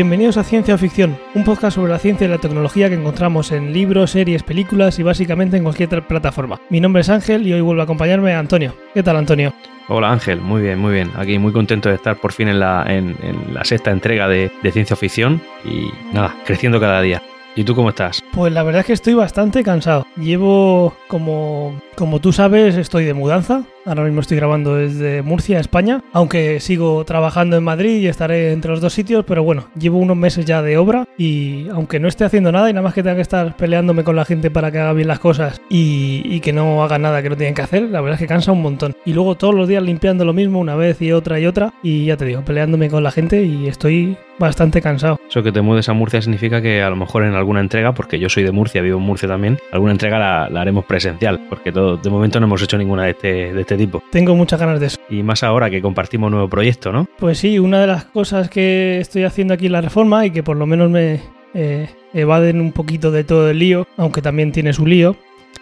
Bienvenidos a Ciencia o Ficción, un podcast sobre la ciencia y la tecnología que encontramos en libros, series, películas y básicamente en cualquier plataforma. Mi nombre es Ángel y hoy vuelvo a acompañarme Antonio. ¿Qué tal, Antonio? Hola Ángel, muy bien, muy bien. Aquí muy contento de estar por fin en la, en, la sexta entrega de, de Ciencia o Ficción y nada, creciendo cada día. ¿Y tú cómo estás? Pues la verdad es que estoy bastante cansado. Llevo, como, como tú sabes, estoy de mudanza. Ahora mismo estoy grabando desde Murcia, España, aunque sigo trabajando en Madrid y estaré entre los dos sitios, pero bueno, llevo unos meses ya de obra y aunque no esté haciendo nada y nada más que tenga que estar peleándome con la gente para que haga bien las cosas y, que no haga nada que no tienen que hacer, la verdad es que cansa un montón. Y luego todos los días limpiando lo mismo una vez y otra y otra y ya te digo, peleándome con la gente y estoy bastante cansado. Eso que te mudes a Murcia significa que a lo mejor en alguna entrega, porque yo soy de Murcia, vivo en Murcia también, alguna entrega la, haremos presencial, porque todo, de momento no hemos hecho ninguna de este, de este tipo. Tengo muchas ganas de eso. Y más ahora que compartimos un nuevo proyecto, ¿no? Pues sí, una de las cosas que estoy haciendo aquí en la reforma y que por lo menos me eh, evaden un poquito de todo el lío, aunque también tiene su lío,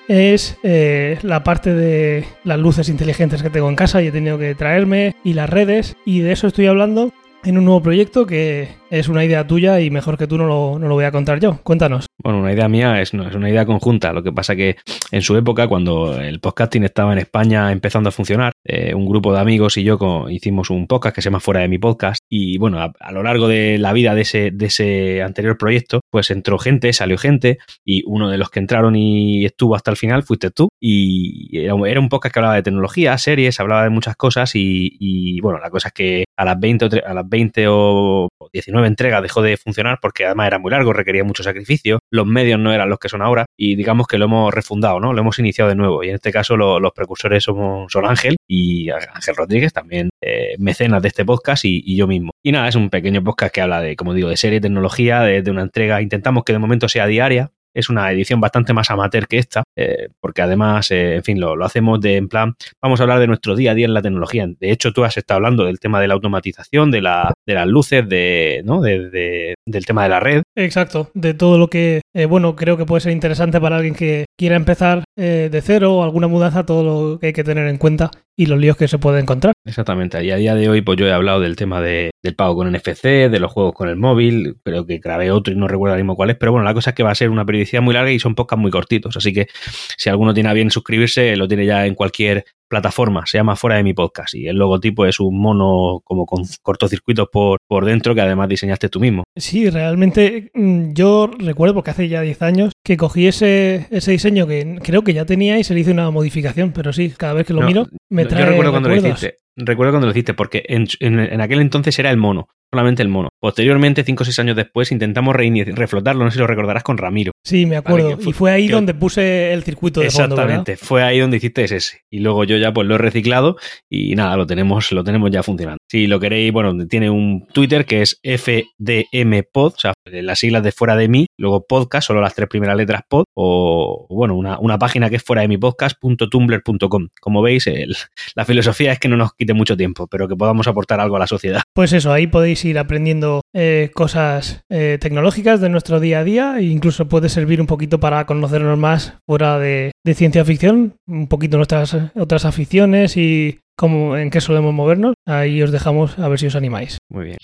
es eh, la parte de las luces inteligentes que tengo en casa y he tenido que traerme y las redes y de eso estoy hablando en un nuevo proyecto que es una idea tuya y mejor que tú no lo, no lo voy a contar yo. Cuéntanos. Bueno, una idea mía es, no, es una idea conjunta. Lo que pasa que en su época, cuando el podcasting estaba en España empezando a funcionar, eh, un grupo de amigos y yo hicimos un podcast que se llama Fuera de mi podcast. Y bueno, a, lo largo de la vida de ese, de ese anterior proyecto, pues entró gente, salió gente, y uno de los que entraron y estuvo hasta el final fuiste tú. Y era, un podcast que hablaba de tecnología, series, hablaba de muchas cosas. Y, bueno, la cosa es que a las 20 o, a las 20 o 19 entregas dejó de funcionar porque además era muy largo, requería mucho sacrificio los medios no eran los que son ahora y digamos que lo hemos refundado, ¿no? Lo hemos iniciado de nuevo y en este caso los precursores somos, son Ángel y Ángel Rodríguez, también eh, mecenas de este podcast y, yo mismo. Y nada, es un pequeño podcast que habla de, como digo, de serie, tecnología, de una entrega, intentamos que de momento sea diaria, es una edición bastante más amateur que esta, eh, porque además, eh, en fin, lo, hacemos de en plan, vamos a hablar de nuestro día a día en la tecnología. De hecho, tú has estado hablando del tema de la automatización, de, la, de las luces, de, ¿no? De, del tema de la red. Exacto, de todo lo que, eh, bueno, creo que puede ser interesante para alguien que quiera empezar de cero o alguna mudanza, todo lo que hay que tener en cuenta y los líos que se pueden encontrar. Exactamente, y a día de hoy pues yo he hablado del tema de, del pago con NFC, de los juegos con el móvil, creo que grabé otro y no recuerdo ahora mismo cuál es, pero bueno, la cosa es que va a ser una periodicidad muy larga y son podcasts muy cortitos, así que si alguno tiene a bien suscribirse, lo tiene ya en cualquier plataforma, se llama Fuera de mi podcast y el logotipo es un mono como con cortocircuitos por, por dentro que además diseñaste tú mismo. Sí, realmente mm, yo recuerdo porque hace ya 10 años que cogí ese, ese diseño que creo que ya tenía y se le hizo una modificación, pero sí, cada vez que lo miro me trae Yo recuerdo cuando lo hiciste, recuerdo cuando lo hiciste porque en, en aquel entonces era el mono solamente el mono. Posteriormente, cinco o seis años después, intentamos reflotarlo, no sé si lo recordarás, con Ramiro. Sí, me acuerdo. y fue ahí donde puse el circuito de Exactamente, fue ahí donde hiciste ese. Y luego yo ya pues lo he reciclado y nada, lo tenemos, lo tenemos ya funcionando. Si lo queréis, bueno, tiene un Twitter que es FDMPod, o sea, las siglas de fuera de mí, luego podcast, solo las tres primeras letras pod, o bueno, una, página que es fuera de mi podcast.tumblr.com. Como veis, la filosofía es que no nos quite mucho tiempo, pero que podamos aportar algo a la sociedad. Pues eso, ahí podéis ir aprendiendo eh, cosas eh, tecnológicas de nuestro día a día e incluso puede servir un poquito para conocernos más fuera de, ciencia ficción, un poquito nuestras otras aficiones y cómo, en qué solemos movernos. Ahí os dejamos a ver si os animáis. Muy bien.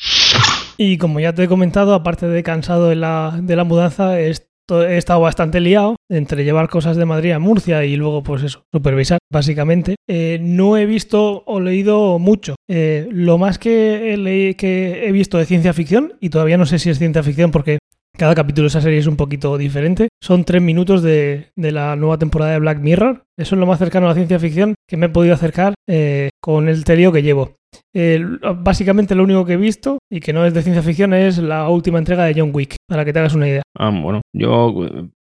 Y como ya te he comentado, aparte de cansado de la, de la mudanza, es he estado bastante liado entre llevar cosas de Madrid a Murcia y luego, pues eso, supervisar, básicamente. Eh, no he visto o leído mucho. Eh, lo más que he, visto de ciencia ficción, y todavía no sé si es ciencia ficción porque cada capítulo de esa serie es un poquito diferente. Son tres minutos de, la nueva temporada de Black Mirror. Eso es lo más cercano a la ciencia ficción que me he podido acercar eh, con el terio que llevo. Básicamente lo único que he visto y que no es de ciencia ficción es la última entrega de John Wick, para que te hagas una idea. Ah, bueno, yo,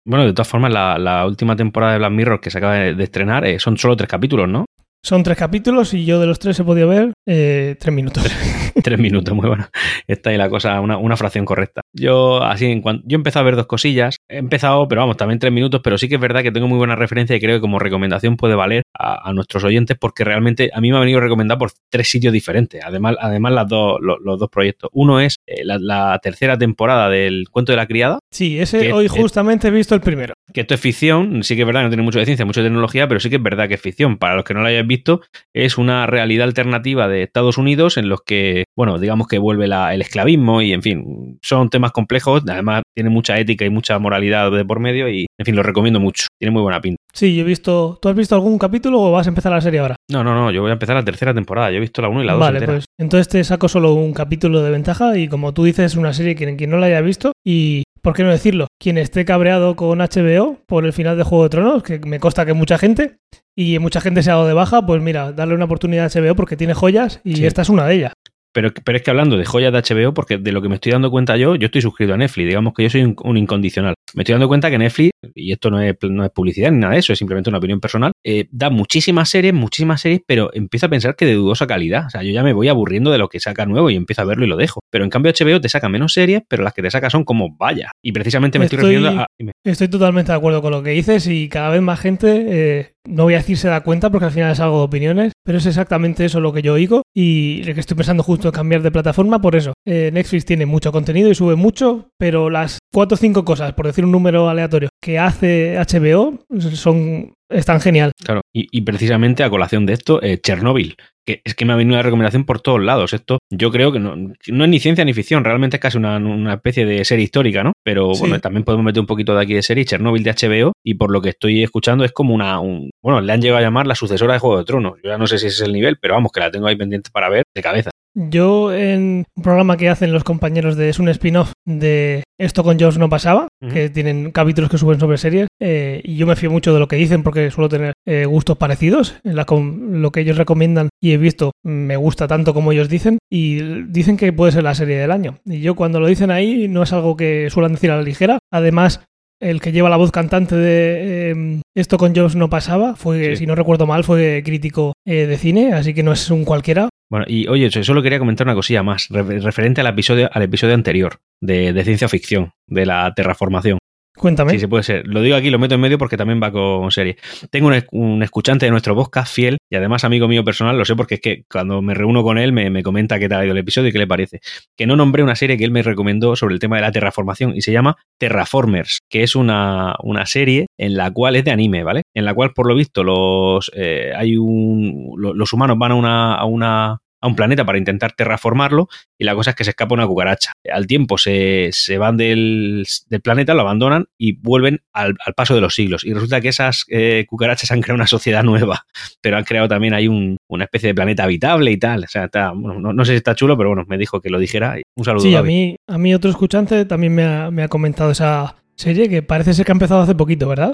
bueno, de todas formas, la, última temporada de Black Mirror que se acaba de, estrenar eh, son solo tres capítulos, ¿no? Son tres capítulos y yo de los tres he podido ver eh, tres minutos. tres minutos, muy bueno. Está ahí la cosa, una, una fracción correcta. Yo, así, en cuanto, yo he empezado a ver dos cosillas. He empezado, pero vamos, también tres minutos, pero sí que es verdad que tengo muy buena referencia y creo que como recomendación puede valer a, nuestros oyentes porque realmente a mí me ha venido recomendado por tres sitios diferentes. Además, además las dos, los, dos proyectos. Uno es eh, la, tercera temporada del Cuento de la Criada. Sí, ese hoy justamente he visto el primero. Que esto es ficción, sí que es verdad, no tiene mucho de ciencia, mucho de tecnología, pero sí que es verdad que es ficción. Para los que no lo hayáis visto, es una realidad alternativa de Estados Unidos en los que, bueno, digamos que vuelve el esclavismo y, en fin, son temas complejos. Además, tiene mucha ética y mucha moralidad de por medio y, en fin, lo recomiendo mucho. Tiene muy buena pinta. Sí, yo he visto. ¿Tú has visto algún capítulo o vas a empezar la serie ahora? No, no, no, yo voy a empezar la tercera temporada. Yo he visto la 1 y la 2. Vale, pues entonces te saco solo un capítulo de ventaja y como tú dices, es una serie que quien no la haya visto y. ¿Por qué no decirlo? Quien esté cabreado con HBO por el final de Juego de Tronos, que me consta que mucha gente, y mucha gente se ha dado de baja, pues mira, darle una oportunidad a HBO porque tiene joyas y esta es una de ellas. Pero, pero, es que hablando de joyas de HBO, porque de lo que me estoy dando cuenta yo, yo estoy suscrito a Netflix, digamos que yo soy un, incondicional. Me estoy dando cuenta que Netflix, y esto no es, no es publicidad ni nada de eso, es simplemente una opinión personal, eh, da muchísimas series, muchísimas series, pero empiezo a pensar que de dudosa calidad. O sea, yo ya me voy aburriendo de lo que saca nuevo y empiezo a verlo y lo dejo. Pero en cambio HBO te saca menos series, pero las que te saca son como vaya. Y precisamente me estoy, refiriendo a... Estoy totalmente de acuerdo con lo que dices y cada vez más gente... Eh, no voy a decir se da cuenta porque al final es algo de opiniones, pero es exactamente eso lo que yo oigo y que estoy pensando justo en cambiar de plataforma por eso. Eh, Netflix tiene mucho contenido y sube mucho, pero las cuatro o cinco cosas, por decir un número aleatorio, que hace HBO son están genial. Claro, y, precisamente a colación de esto, eh, Chernobyl, que es que me ha venido una recomendación por todos lados. Esto yo creo que no, no es ni ciencia ni ficción, realmente es casi una, especie de serie histórica, ¿no? Pero bueno, también podemos meter un poquito de aquí de serie, Chernobyl de HBO, y por lo que estoy escuchando es como una, un, bueno, le han llegado a llamar la sucesora de Juego de Tronos. Yo ya no sé si ese es el nivel, pero vamos, que la tengo ahí pendiente para ver de cabeza. Yo en un programa que hacen los compañeros de es un spin-off de Esto con Jones no pasaba, que tienen capítulos que suben sobre series, eh, y yo me fío mucho de lo que dicen porque suelo tener eh, gustos parecidos. En la lo que ellos recomiendan y he visto me gusta tanto como ellos dicen, y dicen que puede ser la serie del año. Y yo cuando lo dicen ahí no es algo que suelen decir a la ligera. Además, el que lleva la voz cantante de em, Esto con Jones no pasaba, fue, si no recuerdo mal, fue crítico eh, de cine, así que no es un cualquiera. Bueno, y oye, solo quería comentar una cosilla más, referente al episodio, al episodio anterior de, de ciencia ficción, de la terraformación. Cuéntame. Sí, se puede ser. Lo digo aquí, lo meto en medio porque también va con serie. Tengo un, escuchante de nuestro podcast fiel y además amigo mío personal, lo sé porque es que cuando me reúno con él me, comenta qué tal ha ido el episodio y qué le parece. Que no nombré una serie que él me recomendó sobre el tema de la terraformación y se llama Terraformers, que es una, serie en la cual es de anime, ¿vale? En la cual, por lo visto, los, eh, hay un, los humanos van a una, a una a un planeta para intentar terraformarlo y la cosa es que se escapa una cucaracha. Al tiempo se, van del, planeta, lo abandonan y vuelven al, paso de los siglos. Y resulta que esas eh, cucarachas han creado una sociedad nueva, pero han creado también ahí una especie de planeta habitable y tal. O sea, está, no, sé si está chulo, pero bueno, me dijo que lo dijera. Un saludo. Sí, a mí, a mí otro escuchante también me ha, me ha comentado esa serie que parece ser que ha empezado hace poquito, ¿verdad?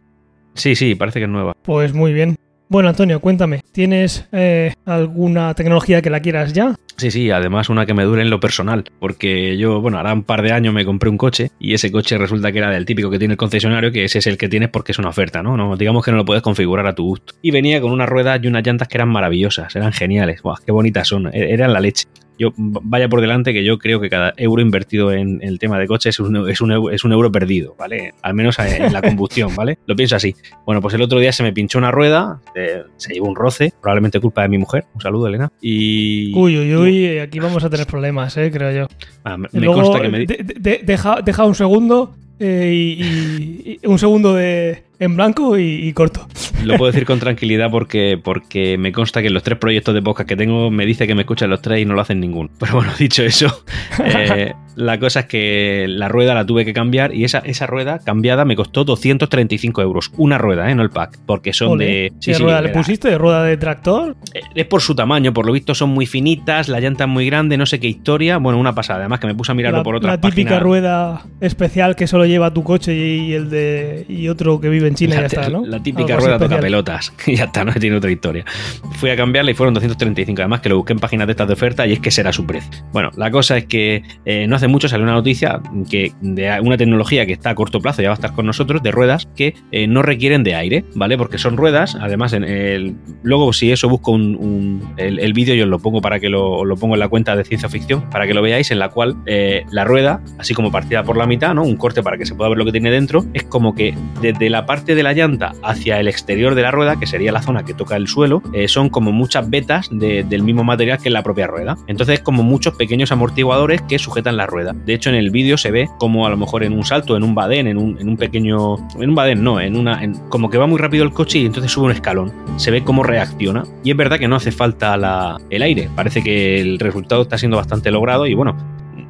Sí, sí, parece que es nueva. Pues muy bien. Bueno, Antonio, cuéntame, ¿tienes eh, alguna tecnología que la quieras ya? Sí, sí, además una que me dure en lo personal, porque yo, bueno, hará un par de años me compré un coche y ese coche resulta que era del típico que tiene el concesionario, que ese es el que tienes porque es una oferta, ¿no? no digamos que no lo puedes configurar a tu gusto. Y venía con unas ruedas y unas llantas que eran maravillosas, eran geniales, ¡Buah, qué bonitas son! E-, eran la leche yo vaya por delante que yo creo que cada euro invertido en el tema de coches es un, un, es un euro perdido, ¿vale? Al menos en la combustión, ¿vale? Lo pienso así. Bueno, pues el otro día se me pinchó una rueda, eh, se llevó un roce, probablemente culpa de mi mujer. Un saludo, Elena. Y. Uy, uy, uy, aquí vamos a tener problemas, ¿eh? Creo yo. Ah, me, consta que me. deja, deja un segundo eh, y, un segundo de, en blanco y, corto. Lo puedo decir con tranquilidad porque, porque me consta que en los tres proyectos de podcast que tengo me dice que me escuchan los tres y no lo hacen ninguno. Pero bueno, dicho eso, eh, la cosa es que la rueda la tuve que cambiar y esa, esa rueda cambiada me costó 235 euros. Una rueda, ¿eh? no el pack, porque son de... ¿Qué rueda le pusiste? ¿De rueda de tractor? Eh, es por su tamaño, por lo visto son muy finitas, la llanta es muy grande, no sé qué historia. Bueno, una pasada. Además que me puse a mirarlo por otra La típica rueda especial que solo lleva tu coche y, el de y otro que vive en China la, ya está, ¿no? La típica rueda toca pelotas. Y ya está, no tiene otra historia. Fui a cambiarla y fueron 235. Además que lo busqué en páginas de estas de oferta y es que será su precio. Bueno, la cosa es que eh, no hace mucho salió una noticia que de una tecnología que está a corto plazo ya va a estar con nosotros, de ruedas que eh, no requieren de aire, ¿vale? Porque son ruedas, además, en el, luego si eso busco un, el, vídeo, yo os lo pongo para que lo, lo, pongo en la cuenta de ciencia ficción, para que lo veáis, en la cual la rueda, así como partida por la mitad, ¿no? Un corte para que se pueda ver lo que tiene dentro, es como que desde la parte parte de la llanta hacia el exterior de la rueda, que sería la zona que toca el suelo, eh, son como muchas vetas del mismo material que la propia rueda. Entonces, como muchos pequeños amortiguadores que sujetan la rueda. De hecho, en el vídeo se ve como a lo mejor en un salto, en un badén, en un, en un pequeño. En un badén, no, en una. como que va muy rápido el coche y entonces sube un escalón. Se ve cómo reacciona. Y es verdad que no hace falta el aire. Parece que el resultado está siendo bastante logrado y bueno,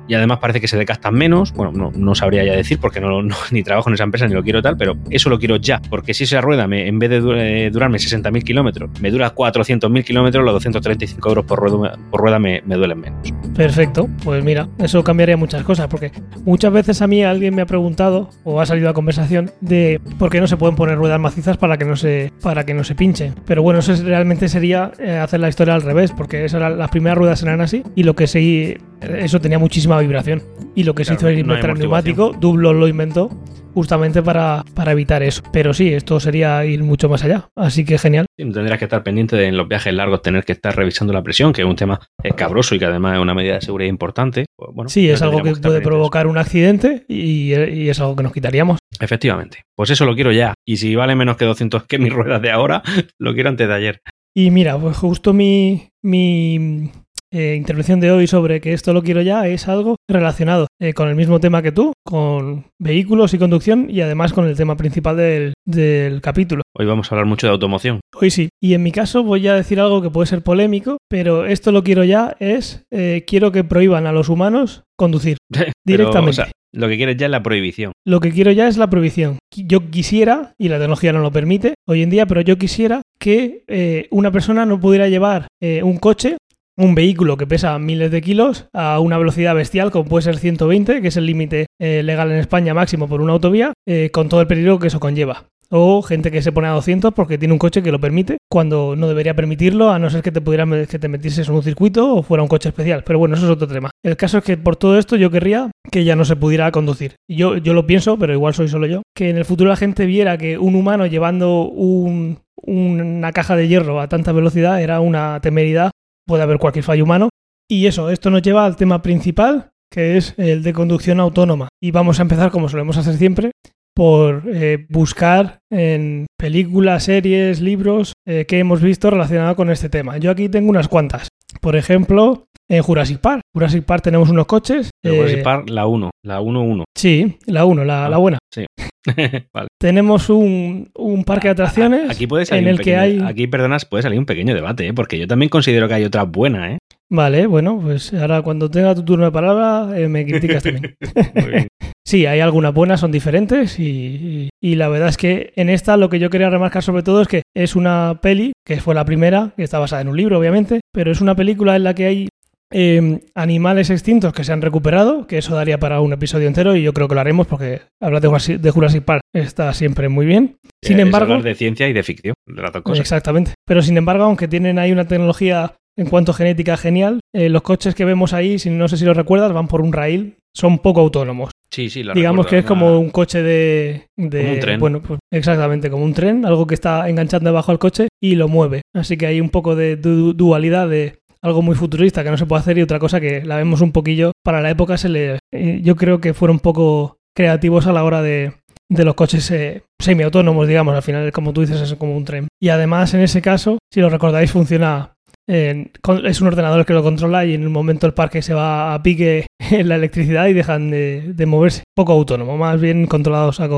y además parece que se decastan menos. Bueno, no, no sabría ya decir porque no, ni trabajo en esa empresa ni lo quiero tal, pero eso lo quiero ya. Porque si esa rueda me, en vez de durarme 60.000 kilómetros, me dura 400.000 kilómetros, los 235 euros por rueda, por rueda me, me, duelen menos. Perfecto, pues mira, eso cambiaría muchas cosas porque muchas veces a mí alguien me ha preguntado o ha salido a conversación de por qué no se pueden poner ruedas macizas para que no se, para que no se pinche. Pero bueno, eso realmente sería eh, hacer la historia al revés porque las primeras ruedas eran así y lo que sí, eso tenía muchísima vibración. Y lo que se hizo es inventar el neumático, Dublo lo inventó justamente para, para, evitar eso. Pero sí, esto sería ir mucho más allá. Así que genial. tendrías que estar pendiente de en los viajes largos tener que estar revisando la presión, que es un tema escabroso y que además es una medida de seguridad importante. Pues, bueno, sí, es algo que, puede provocar un accidente y, y, es algo que nos quitaríamos. Efectivamente. Pues eso lo quiero ya. Y si vale menos que 200 que mis ruedas de ahora, lo quiero antes de ayer. Y mira, pues justo mi, mi eh, intervención de hoy sobre que esto lo quiero ya es algo relacionado eh, con el mismo tema que tú, con vehículos y conducción y además con el tema principal del, capítulo. Hoy vamos a hablar mucho de automoción. Hoy sí. Y en mi caso voy a decir algo que puede ser polémico, pero esto lo quiero ya es, eh, quiero que prohíban a los humanos conducir directamente. Lo que quieres ya es la prohibición. Lo que quiero ya es la prohibición. Yo quisiera, y la tecnología no lo permite hoy en día, pero yo quisiera que una persona no pudiera llevar un coche un vehículo que pesa miles de kilos a una velocidad bestial como puede ser 120, que es el límite eh, legal en España máximo por una autovía, eh, con todo el peligro que eso conlleva. O gente que se pone a 200 porque tiene un coche que lo permite, cuando no debería permitirlo, a no ser que te pudiera que te metieses en un circuito o fuera un coche especial. Pero bueno, eso es otro tema. El caso es que por todo esto yo querría que ya no se pudiera conducir. Yo, yo lo pienso, pero igual soy solo yo. Que en el futuro la gente viera que un humano llevando un, una caja de hierro a tanta velocidad era una temeridad puede haber cualquier fallo humano. Y eso, esto nos lleva al tema principal, que es el de conducción autónoma. Y vamos a empezar, como solemos hacer siempre, por eh, buscar en películas, series, libros eh, que hemos visto relacionados con este tema. Yo aquí tengo unas cuantas. Por ejemplo, en Jurassic Park. Jurassic Park tenemos unos coches. En Jurassic eh, Park, la 1, la 1-1. Sí, la 1, la, la, ah, buena. Sí. vale. Tenemos un, un, parque de atracciones aquí puede salir en el que hay... Aquí, perdonas, puede salir un pequeño debate, ¿eh? porque yo también considero que hay otra buena, ¿eh? Vale, bueno, pues ahora cuando tenga tu turno de palabra eh, me criticas también. Muy bien. Sí, hay algunas buenas, son diferentes y, y, la verdad es que en esta lo que yo quería remarcar sobre todo es que es una peli, que fue la primera, que está basada en un libro obviamente, pero es una película en la que hay Em, animales extintos que se han recuperado, que eso daría para un episodio entero y yo creo que lo haremos porque hablar de Jurassic, Park está siempre muy bien. Sin embargo, hablar de ciencia y de ficción, de las dos cosas. Exactamente. Pero sin embargo, aunque tienen ahí una tecnología en cuanto a genética genial, eh, los coches que vemos ahí, si no sé si lo recuerdas, van por un rail, son poco autónomos. Sí, sí, Digamos que es como un coche de, de un tren. Bueno, pues exactamente, como un tren, algo que está enganchando debajo al coche y lo mueve. Así que hay un poco de dualidad de algo muy futurista que no se puede hacer y otra cosa que la vemos un poquillo. Para la época se le, eh, yo creo que fueron un poco creativos a la hora de, de los coches eh, semiautónomos, digamos, al final, como tú dices, es como un tren. Y además, en ese caso, si lo recordáis, funciona es un ordenador que lo controla y en un momento el parque se va a pique en la electricidad y dejan de, moverse. Poco autónomo, más bien controlados a,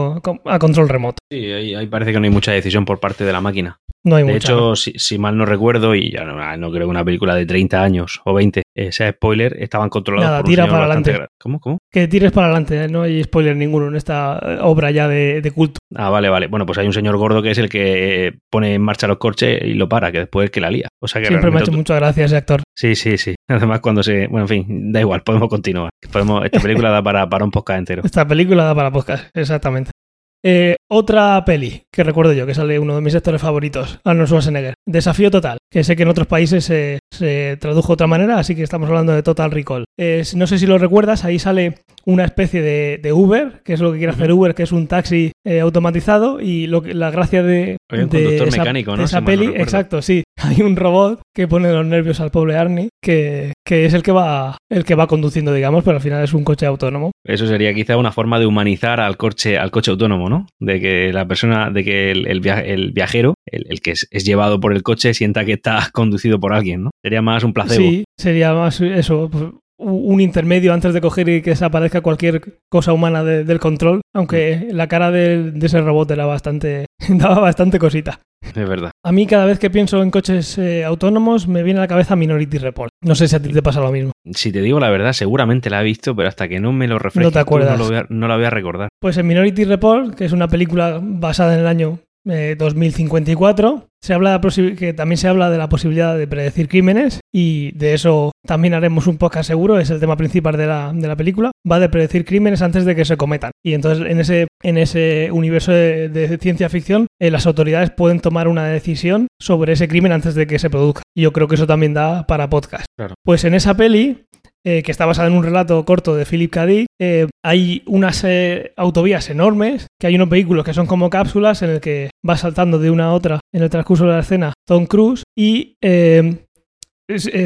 control remoto. Sí, ahí, parece que no hay mucha decisión por parte de la máquina. No hay de mucha, hecho, si, mal no recuerdo, y ya no, no, creo que una película de 30 años o 20 sea spoiler, estaban controlados Nada, por tira para adelante. ¿Cómo? ¿Cómo? Que tires para adelante, ¿eh? no hay spoiler ninguno en esta obra ya de, de, culto. Ah, vale, vale. Bueno, pues hay un señor gordo que es el que pone en marcha los coches y lo para, que después es que la lía. O sea que Siempre me ha hecho muchas gracias ese actor. Sí, sí, sí. Además, cuando se. Bueno, en fin, da igual, podemos continuar. Podemos... Esta película da para, para un podcast entero. Esta película da para podcast, exactamente. Eh, otra peli que recuerdo yo, que sale uno de mis actores favoritos, Arnold Schwarzenegger. Desafío Total, que sé que en otros países se, tradujo de otra manera, así que estamos hablando de Total Recall. no sé si lo recuerdas, ahí sale una especie de, Uber, que es lo que quiere hacer Uber, que es un taxi eh, automatizado, y lo que, la gracia de, de esa, mecánico, esa peli, exacto, sí, hay un robot que pone los nervios al pobre Arnie, que, que, es el que va el que va conduciendo, digamos, pero al final es un coche autónomo. Eso sería quizá una forma de humanizar al coche, al coche autónomo, De que la persona, de que el, viajero, el, que es, llevado por el coche, sienta que está conducido por alguien, ¿no? Sería más un placebo. Sí, sería más eso, pues, un intermedio antes de coger y que desaparezca cualquier cosa humana del control, aunque la cara de, ese robot era bastante, daba bastante cosita. Es verdad. A mí cada vez que pienso en coches eh, autónomos me viene a la cabeza Minority Report. No sé si a ti te pasa lo mismo. Si te digo la verdad, seguramente la he visto, pero hasta que no me lo refresques, no, te acuerdas. no, la voy a recordar. Pues en Minority Report, que es una película basada en el año 2054. Eh, se habla que también se habla de la posibilidad de predecir crímenes y de eso también haremos un podcast seguro, es el tema principal de la, de la película. Va de predecir crímenes antes de que se cometan. Y entonces en ese, en ese universo de, ciencia ficción, eh, las autoridades pueden tomar una decisión sobre ese crimen antes de que se produzca. Y yo creo que eso también da para podcast. Pues en esa peli eh, que está basada en un relato corto de Philip K. Dick, eh, hay unas eh, autovías enormes, que hay unos vehículos que son como cápsulas en el que va saltando de una a otra en el transcurso de la escena Tom Cruise y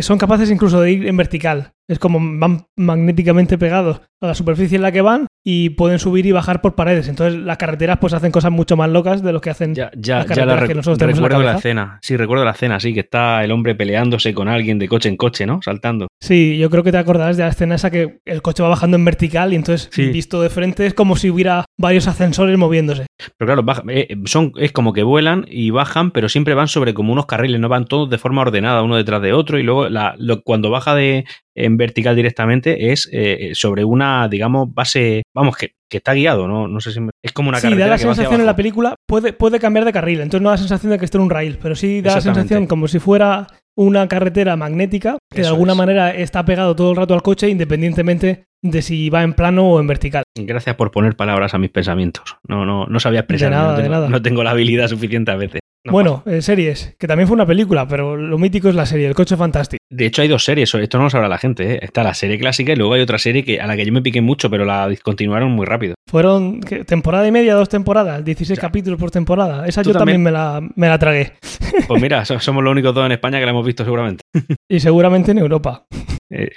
son capaces incluso de ir en vertical. Es como van magnéticamente pegados a la superficie en la que van y pueden subir y bajar por paredes. Entonces las carreteras pues hacen cosas mucho más locas de lo que hacen ya, ya, las carreteras que nosotros tenemos recuerdo la, escena. Sí, recuerdo la escena, sí, que está el hombre peleándose con alguien de coche en coche, ¿no? Saltando. Sí, yo creo que te acordarás de la escena esa que el coche va bajando en vertical y entonces visto de frente es como si hubiera varios ascensores moviéndose. Pero claro, eh, son, es como que vuelan y bajan, pero siempre van sobre como unos carriles, no van todos de forma ordenada, uno detrás de otro, y luego la, cuando baja de, en vertical directamente es eh, sobre una, digamos, base, vamos, que, que, está guiado, ¿no? No sé si es como una sí, da la sensación en la película, puede, puede cambiar de carril, entonces no da la sensación de que esté en un rail, pero sí da la sensación como si fuera una carretera magnética que de alguna manera está pegado todo el rato al coche independientemente de si va en plano o en vertical. Gracias por poner palabras a mis pensamientos. No, no, no sabía expresar. De nada, no, tengo, de nada. no tengo la habilidad suficiente a veces bueno, eh, series, que también fue una película, pero lo mítico es la serie, El Coche Fantástico. De hecho, hay dos series, esto no lo sabrá la gente. ¿eh? Está la serie clásica y luego hay otra serie que, a la que yo me piqué mucho, pero la discontinuaron muy rápido. Fueron temporada y media, dos temporadas, 16 capítulos por temporada. Esa yo también, me, la, me la tragué. Pues mira, somos los únicos dos en España que la hemos visto seguramente. Y seguramente en Europa. Eh,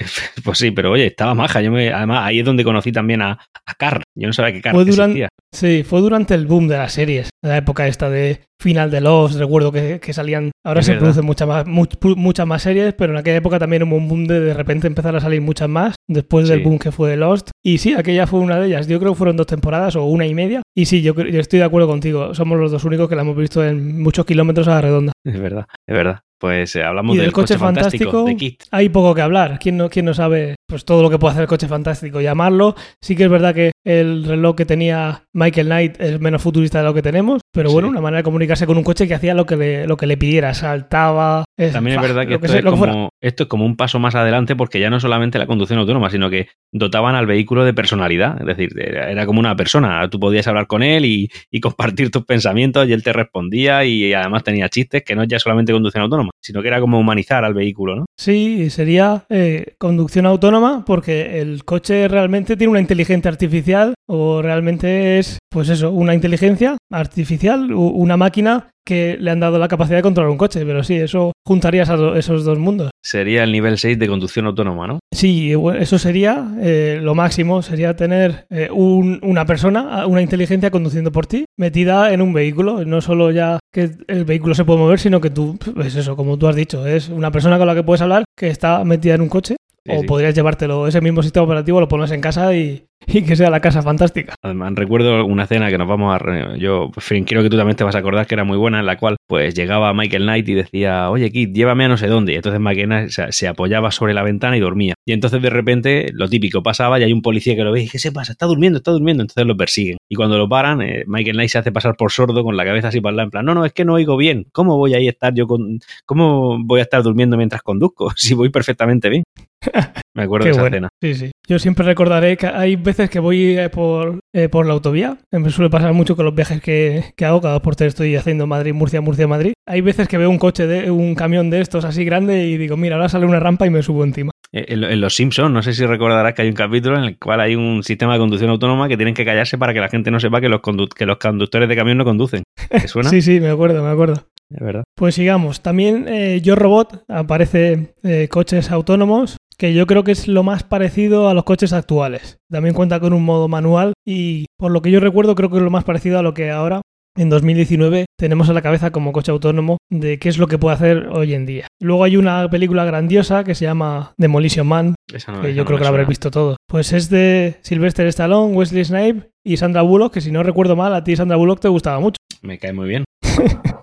pues sí, pero oye, estaba maja. Yo me, además, ahí es donde conocí también a, a Carl. Yo no sabía que Carl existía. Sí, fue durante el boom de las series, la época esta de final de Lost, recuerdo que, salían, ahora se producen muchas más, muchas más series, pero en aquella época también hubo un boom de de repente empezar a salir muchas más, después del boom que fue de Lost. Y sí, aquella fue una de ellas, yo creo que fueron dos temporadas o una y media. Y sí, yo, yo estoy de acuerdo contigo, somos los dos únicos que la hemos visto en muchos kilómetros a la redonda. Es verdad, es verdad. Pues eh, hablamos del, coche, fantástico, de Kit. Hay poco que hablar. ¿Quién no, ¿Quién no sabe pues todo lo que puede hacer el coche fantástico? Llamarlo. Sí que es verdad que el reloj que tenía Michael Knight es menos futurista de lo que tenemos, pero bueno, una manera de comunicarse con un coche que hacía lo que le, lo que le pidiera, saltaba. También es verdad que, esto, es como, esto, es como, un paso más adelante porque ya no solamente la conducción autónoma, sino que dotaban al vehículo de personalidad. Es decir, era, como una persona. Tú podías hablar con él y, y compartir tus pensamientos y él te respondía y además tenía chistes que no es ya solamente conducción autónoma sino que era como humanizar al vehículo, ¿no? Sí, sería eh, conducción autónoma porque el coche realmente tiene una inteligencia artificial o realmente es, pues eso, una inteligencia artificial, una máquina que le han dado la capacidad de controlar un coche, pero sí, eso juntaría esos dos mundos. Sería el nivel 6 de conducción autónoma, ¿no? Sí, eso sería eh, lo máximo, sería tener eh, una persona, una inteligencia conduciendo por ti, metida en un vehículo, no solo ya que el vehículo se puede mover, sino que tú, es eso, como tú has dicho, es una persona con la que puedes hablar que está metida en un coche o podrías llevártelo, ese mismo sistema operativo lo pones en casa y, y que sea la casa fantástica. Además, recuerdo una cena que nos vamos a... Yo, fin, quiero que tú también te vas a acordar que era muy buena, en la cual pues llegaba Michael Knight y decía, oye Kit, llévame a no sé dónde. Y entonces Knight se, apoyaba sobre la ventana y dormía. Y entonces de repente, lo típico, pasaba y hay un policía que lo ve y ¿qué se pasa? Está durmiendo, está durmiendo. Entonces lo persiguen. Y cuando lo paran, eh, Michael Knight se hace pasar por sordo con la cabeza así para en plan, no, no, es que no oigo bien. ¿Cómo voy a estar yo con... ¿Cómo voy a estar durmiendo mientras conduzco? Si voy perfectamente bien. Me acuerdo de esa escena. Sí, sí. Yo siempre recordaré que hay veces que voy eh, por, eh, por la autovía. Me suele pasar mucho con los viajes que, que hago. Cada por tres estoy haciendo Madrid, Murcia, Murcia, Madrid. Hay veces que veo un coche, de un camión de estos así grande y digo, mira, ahora sale una rampa y me subo encima. Eh, en, Los Simpsons, no sé si recordarás que hay un capítulo en el cual hay un sistema de conducción autónoma que tienen que callarse para que la gente no sepa que los, que los conductores de camión no conducen. ¿Te suena? sí, sí, me acuerdo, me acuerdo. es verdad. Pues sigamos. También eh, Yo Robot aparece eh, coches autónomos, que yo creo que es lo más parecido a los coches actuales. También cuenta con un modo manual y por lo que yo recuerdo creo que es lo más parecido a lo que ahora en 2019 tenemos a la cabeza como coche autónomo de qué es lo que puede hacer hoy en día. Luego hay una película grandiosa que se llama Demolition Man, no- que yo creo que la habréis visto todo. Pues es de Sylvester Stallone, Wesley Snipes y Sandra Bullock, que si no recuerdo mal, a ti Sandra Bullock te gustaba mucho. Me cae muy bien.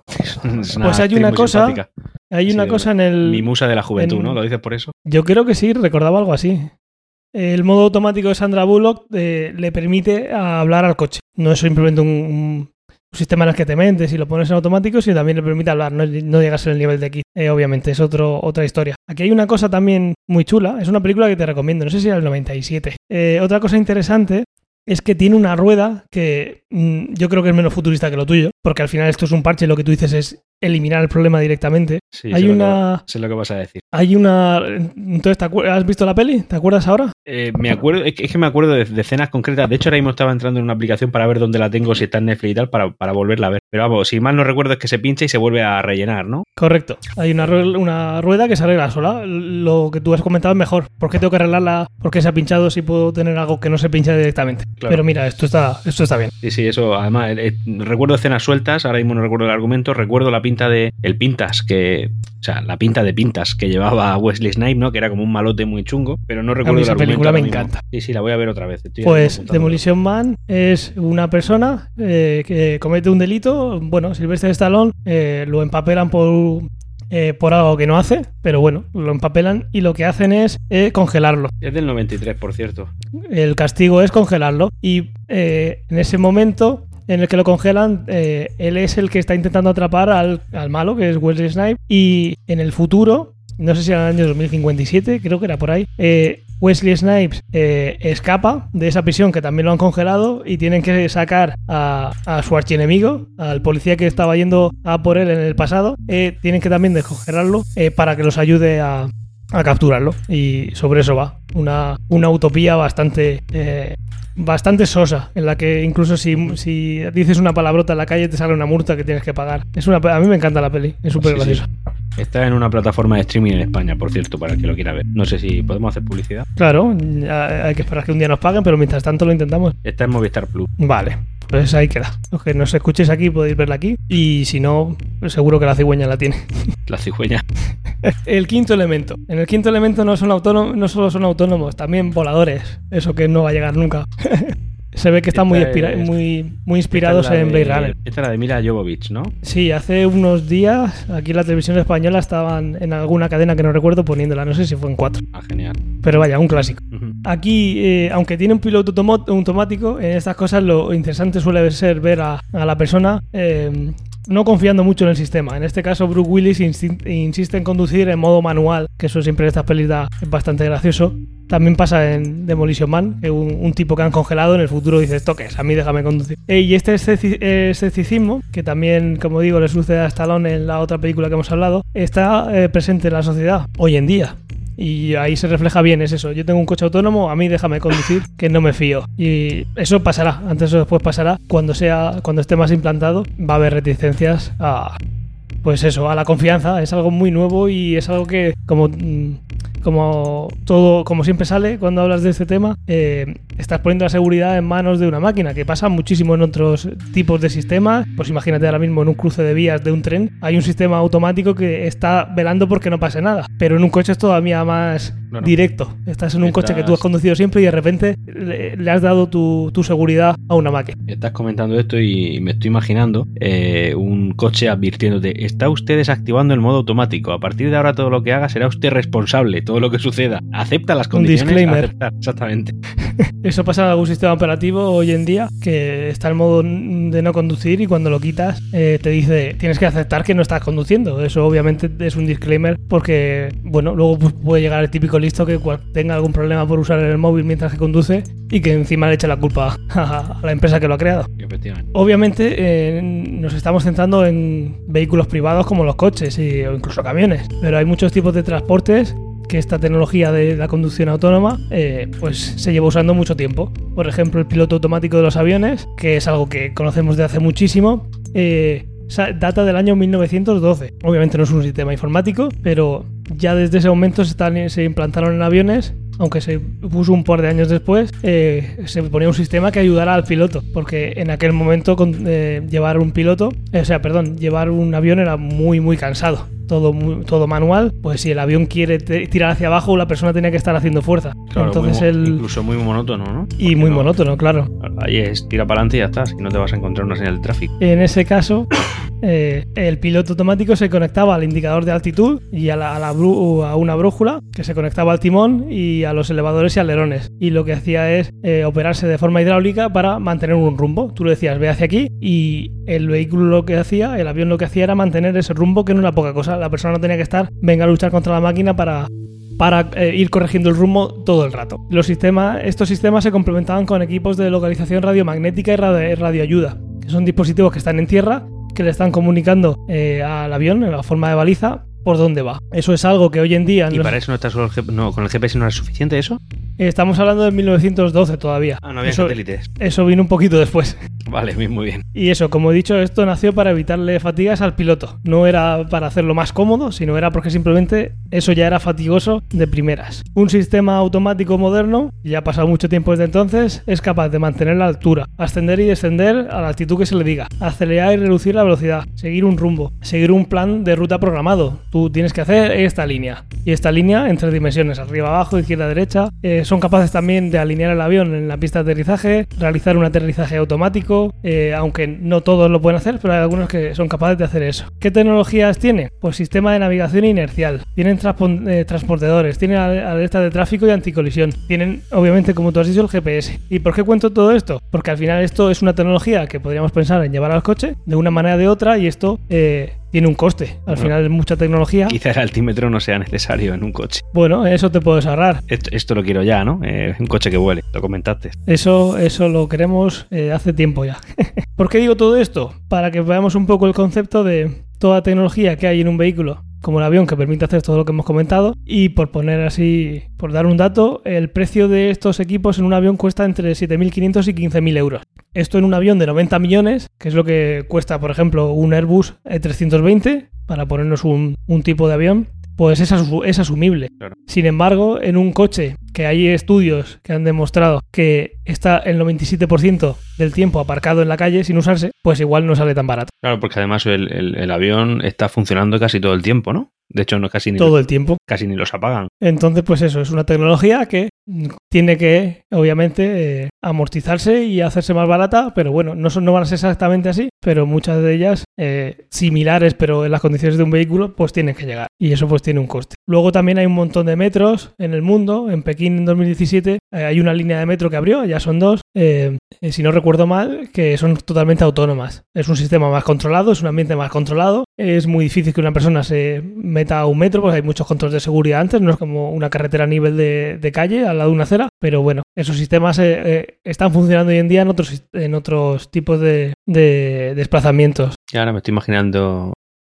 Una Pues hay una cosa- simpática. Hay una cosa en el... Mi musa de la juventud, en- ¿no? ¿Lo dices por eso? Yo creo que sí, recordaba algo así. El modo automático de Sandra Bullock eh, le permite hablar al coche. No es simplemente un, un sistema en el que te mentes y lo pones en automático, sino también le permite hablar. No, no llegas al nivel de Kid, eh, obviamente, es otro, otra historia. Aquí hay una cosa también muy chula. Es una película que te recomiendo, no sé si era el 97. Eh, otra cosa interesante es que tiene una rueda que yo creo que es menos futurista que lo tuyo, porque al final esto es un parche y lo que tú dices es eliminar el problema directamente. Sí, hay sé lo que- una... sé lo que vas a decir. Hay una... Entonces, ¿te ¿has visto la peli? ¿Te acuerdas ahora? Eh, me acuerdo, es que, me acuerdo de, de escenas concretas. De hecho, ahora mismo estaba entrando en una aplicación para ver dónde la tengo, si está en Netflix y tal, para, para volverla a ver. Pero vamos, si mal no recuerdo es que se pincha y se vuelve a rellenar, ¿no? Correcto. Hay una, rue- una rueda que se arregla sola. Lo que tú has comentado es mejor. ¿Por qué tengo que arreglarla? ¿Por qué se ha pinchado si puedo tener algo que no se pincha directamente? Claro. Pero mira, esto está, esto está bien. Sí, sí, eso. Además, eh, eh, recuerdo escenas sueltas, ahora mismo no recuerdo el argumento. Recuerdo la pinta de. El Pintas, que. O sea, la pinta de Pintas que llevaba Wesley Snipe, ¿no? Que era como un malote muy chungo, pero no recuerdo mí el argumento película me encanta. Sí, sí, la voy a ver otra vez. estoy Pues. Demolition Man es una persona eh, que comete un delito. Bueno, Sylvester Stallone eh, lo empapelan por, eh, por algo que no hace, pero bueno, lo empapelan y lo que hacen es eh, congelarlo. Es del 93, por cierto. El castigo es congelarlo. Y eh, en ese momento en el que lo congelan, él es el que está intentando atrapar al, al malo, que es Wesley Snipes. Y en el futuro, no sé si era el año 2057, creo que era por ahí, eh, Wesley Snipes eh, escapa de esa prisión que también lo han congelado y tienen que sacar a, a su archienemigo, al policía que estaba yendo a por él en el pasado. eh, tienen que también descongelarlo eh, para que los ayude a, a capturarlo. Y sobre eso va. Una, una utopía bastante. bastante sosa, en la que incluso si, si dices una palabrota en la calle te sale una multa que tienes que pagar. Es una, a mí me encanta la peli, es súper Sí, sí. Está en una plataforma de streaming en España, por cierto, para el que lo quiera ver. No sé si podemos hacer publicidad. Claro, hay que esperar que un día nos paguen, pero mientras tanto lo intentamos. Está en Movistar Plus. Vale, pues ahí queda. Los que nos escuchéis aquí podéis verla aquí y si no, seguro que la cigüeña la tiene. La cigüeña. El quinto elemento. En el quinto elemento no, son autónomos, no solo son autónomos, también voladores. Eso que no va a llegar nunca. Se ve que están muy, es- muy, muy inspirados en de- Blade Runner. Esta es la de Mila Jovovich, ¿no? Sí, hace unos días aquí en la televisión española estaban en alguna cadena que no recuerdo poniéndola, no sé si fue en cuatro. Ah, genial. Pero vaya, un clásico. Aquí, eh, aunque tiene un piloto automático, en estas cosas lo interesante suele ser ver a, a la persona eh, no confiando mucho en el sistema. En este caso, Brooke Willis insi- insiste en conducir en modo manual, que eso siempre en estas pelis es bastante gracioso. También pasa en Demolition Man, que un, tipo que han congelado en el futuro dice, esto a mí déjame conducir. Y este escepticismo, que también, como digo, le sucede a Stallone en la otra película que hemos hablado, está eh, presente en la sociedad hoy en día. Y ahí se refleja bien, es eso. Yo tengo un coche autónomo, a mí déjame conducir, que no me fío. Y eso pasará, antes o después pasará. Cuando sea, cuando esté más implantado, va a haber reticencias a. Pues eso, a la confianza. Es algo muy nuevo y es algo que, como, mm, como todo, como siempre sale cuando hablas de este tema, eh, estás poniendo la seguridad en manos de una máquina, que pasa muchísimo en otros tipos de sistemas. Pues imagínate ahora mismo en un cruce de vías de un tren, hay un sistema automático que está velando porque no pase nada. Pero en un coche es todavía más directo. Estás en un coche que tú has conducido siempre y de repente le, le has dado tu, tu seguridad a una máquina. Estás comentando esto y me estoy imaginando eh, un coche advirtiéndote, está usted desactivando el modo automático, a partir de ahora todo lo que haga será usted responsable, todo lo que suceda. Acepta las Un condiciones. disclaimer. aceptar. Exactamente. Eso pasa en algún sistema operativo hoy en día que está el modo de no conducir y cuando lo quitas eh, te dice tienes que aceptar que no estás conduciendo. Eso obviamente es un disclaimer porque, bueno, luego pues, puede llegar el típico listo que tenga algún problema por usar el móvil mientras que conduce y que encima le eche la culpa a la empresa que lo ha creado. Obviamente eh, nos estamos centrando en vehículos privados como los coches y- o incluso camiones, pero hay muchos tipos de transportes que esta tecnología de la conducción autónoma eh, pues se lleva usando mucho tiempo. Por ejemplo, el piloto automático de los aviones, que es algo que conocemos de hace muchísimo. eh, data del año 1912. Obviamente no es un sistema informático, pero ya desde ese momento se, implantaron en aviones aunque se puso un par de años después, eh, se ponía un sistema que ayudara al piloto, porque en aquel momento eh, llevar un piloto, o sea, perdón, llevar un avión era muy, muy cansado. Todo, todo manual, pues si el avión quiere tirar hacia abajo, la persona tenía que estar haciendo fuerza. Entonces el... Incluso muy monótono, ¿no? y muy monótono, claro. Ahí es tira para adelante y ya estás, y no te vas a encontrar una señal de tráfico. En ese caso, eh, el piloto automático se conectaba al indicador de altitud y a, la, a, a, una brújula que se conectaba al timón y a los elevadores y alerones. Y lo que hacía es eh, operarse de forma hidráulica para mantener un rumbo. Tú le decías, ve hacia aquí y el vehículo lo que hacía, el avión lo que hacía era mantener ese rumbo que no era poca cosa. La persona no tenía que estar, venga a luchar contra la máquina para, para eh, ir corrigiendo el rumbo todo el rato. Los sistemas, estos sistemas se complementaban con equipos de localización radiomagnética y radio, radioayuda, que son dispositivos que están en tierra que le están comunicando eh, al avión en la forma de baliza por dónde va. Eso es algo que hoy en día... ¿Y para eso no está solo el no, con el GPS no es suficiente eso? Estamos hablando de 1912 todavía. Ah, no había eso, satélites. Eso vino un poquito después. Vale, muy bien. Y eso, como he dicho, esto nació para evitarle fatigas al piloto. No era para hacerlo más cómodo, sino era porque simplemente eso ya era fatigoso de primeras. Un sistema automático moderno, ya ha pasado mucho tiempo desde entonces, es capaz de mantener la altura, ascender y descender a la altitud que se le diga, acelerar y reducir la velocidad, seguir un rumbo, seguir un plan de ruta programado. Tú tienes que hacer esta línea. Y esta línea en tres dimensiones, arriba, abajo, izquierda, derecha. Eh, son capaces también de alinear el avión en la pista de aterrizaje, realizar un aterrizaje automático, eh, aunque no todos lo pueden hacer, pero hay algunos que son capaces de hacer eso. ¿Qué tecnologías tiene? Pues sistema de navegación inercial, tienen eh, transportadores, tienen alerta de tráfico y anticolisión, tienen obviamente como tú has dicho el GPS. ¿Y por qué cuento todo esto? Porque al final esto es una tecnología que podríamos pensar en llevar al coche de una manera o de otra y esto tiene un coste. Al final es mucha tecnología. Quizá el altímetro no sea necesario en un coche. Bueno, eso te puedes ahorrar. Esto, lo quiero ya, ¿no? Eh, un coche que vuele, lo comentaste. Eso, eso lo queremos eh, hace tiempo ya. ¿Por qué digo todo esto? Para que veamos un poco el concepto de toda tecnología que hay en un vehículo como el avión que permite hacer todo lo que hemos comentado. Y por poner así, por dar un dato, el precio de estos equipos en un avión cuesta entre 7.500 y 15.000 euros. Esto en un avión de 90 millones, que es lo que cuesta, por ejemplo, un Airbus E320, para ponernos un, un tipo de avión, pues es, es asumible. Sin embargo, en un coche que hay estudios que han demostrado que está el 97% del tiempo aparcado en la calle sin usarse, pues igual no sale tan barato. Claro, porque además el, avión está funcionando casi todo el tiempo, ¿no? De hecho, no casi ni todo el tiempo. Casi ni los apagan. Entonces, pues eso, es una tecnología que tiene que, obviamente, eh, amortizarse y hacerse más barata, pero bueno, no, son, no van a ser exactamente así, pero muchas de ellas eh, similares, pero en las condiciones de un vehículo, pues tienen que llegar. Y eso pues tiene un coste. Luego también hay un montón de metros en el mundo. En Pekín en 2017 eh, hay una línea de metro que abrió, ya son dos, si no recuerdo mal, que son totalmente autónomas. Es un sistema más controlado, es un ambiente más controlado. Es muy difícil que una persona se meta a un metro, porque hay muchos controles de seguridad antes, no es como una carretera a nivel de, calle al lado de una acera, pero bueno, esos sistemas eh, eh, están funcionando hoy en día en otros, en otros tipos de, de desplazamientos. Y ahora me estoy imaginando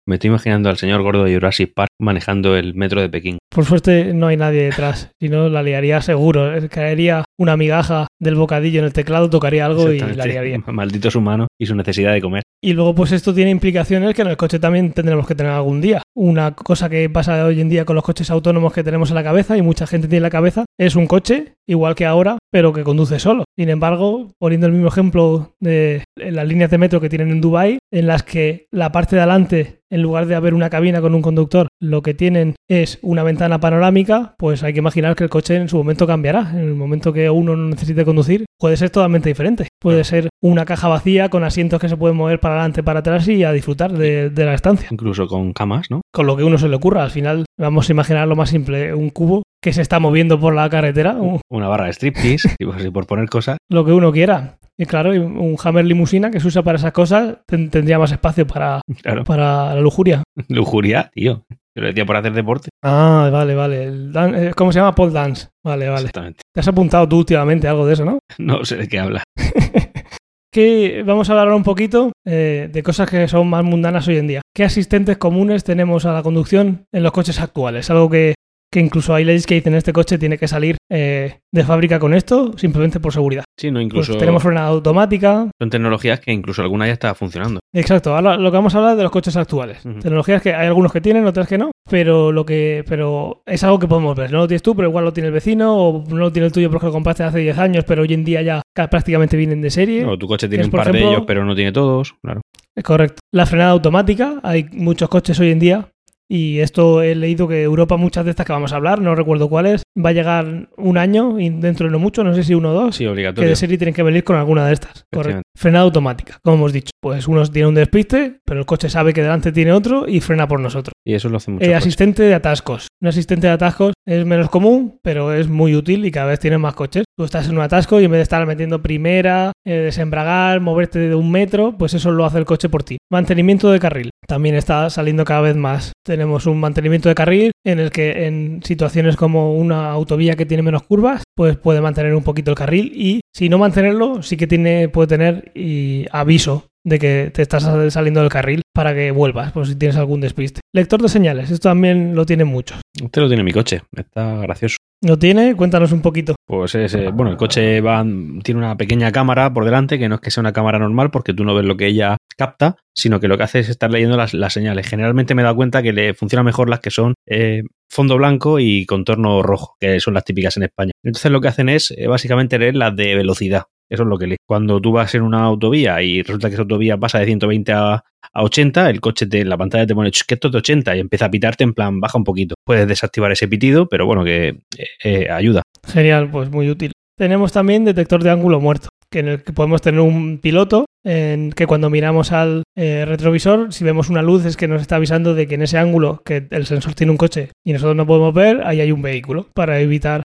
me estoy imaginando al señor gordo de Jurassic Park manejando el metro de Pekín. Por suerte no hay nadie detrás, si no la liaría seguro. Caería una migaja del bocadillo en el teclado, tocaría algo y la liaría. Malditos humanos y su necesidad de comer. Y luego pues esto tiene implicaciones que en el coche también tendremos que tener algún día. Una cosa que pasa hoy en día con los coches autónomos que tenemos en la cabeza y mucha gente tiene en la cabeza es un coche igual que ahora, pero que conduce solo. Sin embargo, poniendo el mismo ejemplo de las líneas de metro que tienen en Dubai, en las que la parte de adelante en lugar de haber una cabina con un conductor, lo que tienen es una ventana panorámica, pues hay que imaginar que el coche en su momento cambiará. En el momento que uno no necesite conducir, puede ser totalmente diferente. Puede ser una caja vacía con asientos que se pueden mover para adelante, para atrás y a disfrutar de, la estancia. Incluso con camas, ¿no? Con lo que uno se le ocurra. Al final, vamos a imaginar lo más simple, un cubo que se está moviendo por la carretera. Una barra de striptease, y por poner cosas. Lo que uno quiera. Y claro, un Hammer limusina que se usa para esas cosas tendría más espacio para, para la lujuria. Lujuria, tío. Yo lo decía por hacer deporte. Ah, vale, vale. Eh, ¿Cómo se llama? Pole dance. Vale, vale. Exactamente. ¿Te has apuntado tú últimamente algo de eso, no? No sé de qué habla. que vamos a hablar un poquito eh, de cosas que son más mundanas hoy en día. ¿Qué asistentes comunes tenemos a la conducción en los coches actuales? Algo que que incluso hay leyes que dicen este coche tiene que salir eh, de fábrica con esto simplemente por seguridad. Sí, no, incluso. Pues tenemos frenada automática. Son tecnologías que incluso alguna ya está funcionando. Exacto, ahora lo que vamos a hablar es de los coches actuales. Tecnologías que hay algunos que tienen, otras que no, pero lo que pero es algo que podemos ver. No lo tienes tú, pero igual lo tiene el vecino, o no lo tiene el tuyo porque lo compraste hace 10 años, pero hoy en día ya ca- prácticamente vienen de serie. No, tu coche tiene es, un par de ellos, pero no tiene todos. Claro. Es correcto. La frenada automática, hay muchos coches hoy en día. Y esto he leído que Europa, muchas de estas que vamos a hablar, no recuerdo cuáles, va a llegar un año y dentro de no mucho, no sé si uno o dos, Sí, que obligatorio. de serie tienen que venir con alguna de estas. Correcto. Frenada automática, como hemos dicho. Pues uno tiene un despiste, pero el coche sabe que delante tiene otro y frena por nosotros. Y eso lo hace mucho. Eh, asistente de atascos. Un asistente de atascos es menos común, pero es muy útil y cada vez tienen más coches. Tú estás en un atasco y en vez de estar metiendo primera, eh, desembragar, moverte de un metro, pues eso lo hace el coche por ti. Mantenimiento de carril. También está saliendo cada vez más. Tenemos un mantenimiento de carril en el que en situaciones como una autovía que tiene menos curvas, pues puede mantener un poquito el carril y si no mantenerlo, sí que tiene, puede tener y aviso de que te estás saliendo del carril para que vuelvas, por si tienes algún despiste. Lector de señales, esto también lo tienen muchos. Este lo tiene mi coche. Está gracioso. ¿Lo tiene? Cuéntanos un poquito. Pues es, eh, bueno, el coche va, tiene una pequeña cámara por delante, que no es que sea una cámara normal, porque tú no ves lo que ella capta, sino que lo que hace es estar leyendo las, las señales. Generalmente me he dado cuenta que le funcionan mejor las que son eh, fondo blanco y contorno rojo, que son las típicas en España. Entonces lo que hacen es eh, básicamente leer las de velocidad. Eso es lo que lee. Cuando tú vas en una autovía y resulta que esa autovía pasa de 120 a, a 80, el coche te, la pantalla te pone "Ch, que esto es de 80 y empieza a pitarte en plan baja un poquito. Puedes desactivar ese pitido, pero bueno, que eh, eh, ayuda. Genial, pues muy útil. Tenemos también detector de ángulo muerto, que en el que podemos tener un piloto en que cuando miramos al eh, retrovisor, si vemos una luz es que nos está avisando de que en ese ángulo que el sensor tiene un coche y nosotros no podemos ver, ahí hay un vehículo para evitar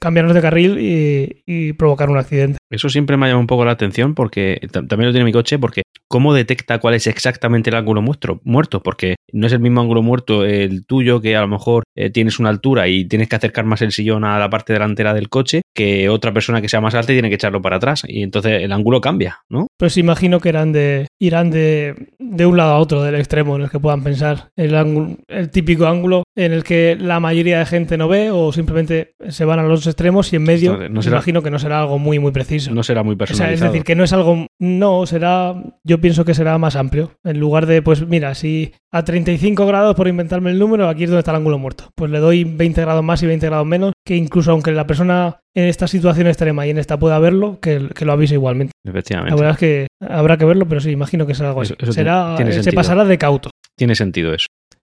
cambiarnos de carril y provocar un accidente. Eso siempre me ha llamado un poco la atención porque tam- también lo tiene mi coche porque cómo detecta cuál es exactamente el ángulo muerto, muerto porque no es el mismo ángulo muerto el tuyo que a lo mejor eh, tienes una altura y tienes que acercar más el sillón a la parte delantera del coche que otra persona que sea más alta y tiene que echarlo para atrás y entonces el ángulo cambia, ¿no? Pues imagino que de, irán de, de un lado a otro del extremo en el que puedan pensar. El, ángulo, el típico ángulo en el que la mayoría de gente no ve o simplemente se van a los extremos y en medio no será- imagino que no será algo muy muy preciso. No será muy O sea, personalizado. es decir, que no es algo. No, será. Yo pienso que será más amplio. En lugar de, pues mira, si a 35 grados, por inventarme el número, aquí es donde está el ángulo muerto. Pues le doy 20 grados más y 20 grados menos, que incluso aunque la persona en esta situación extrema y en esta pueda verlo, que, que lo avise igualmente. La Efectivamente. verdad es que habrá que verlo, pero sí, imagino que será algo así. Eso- será, tiene se pasará de cauto. Tiene sentido eso.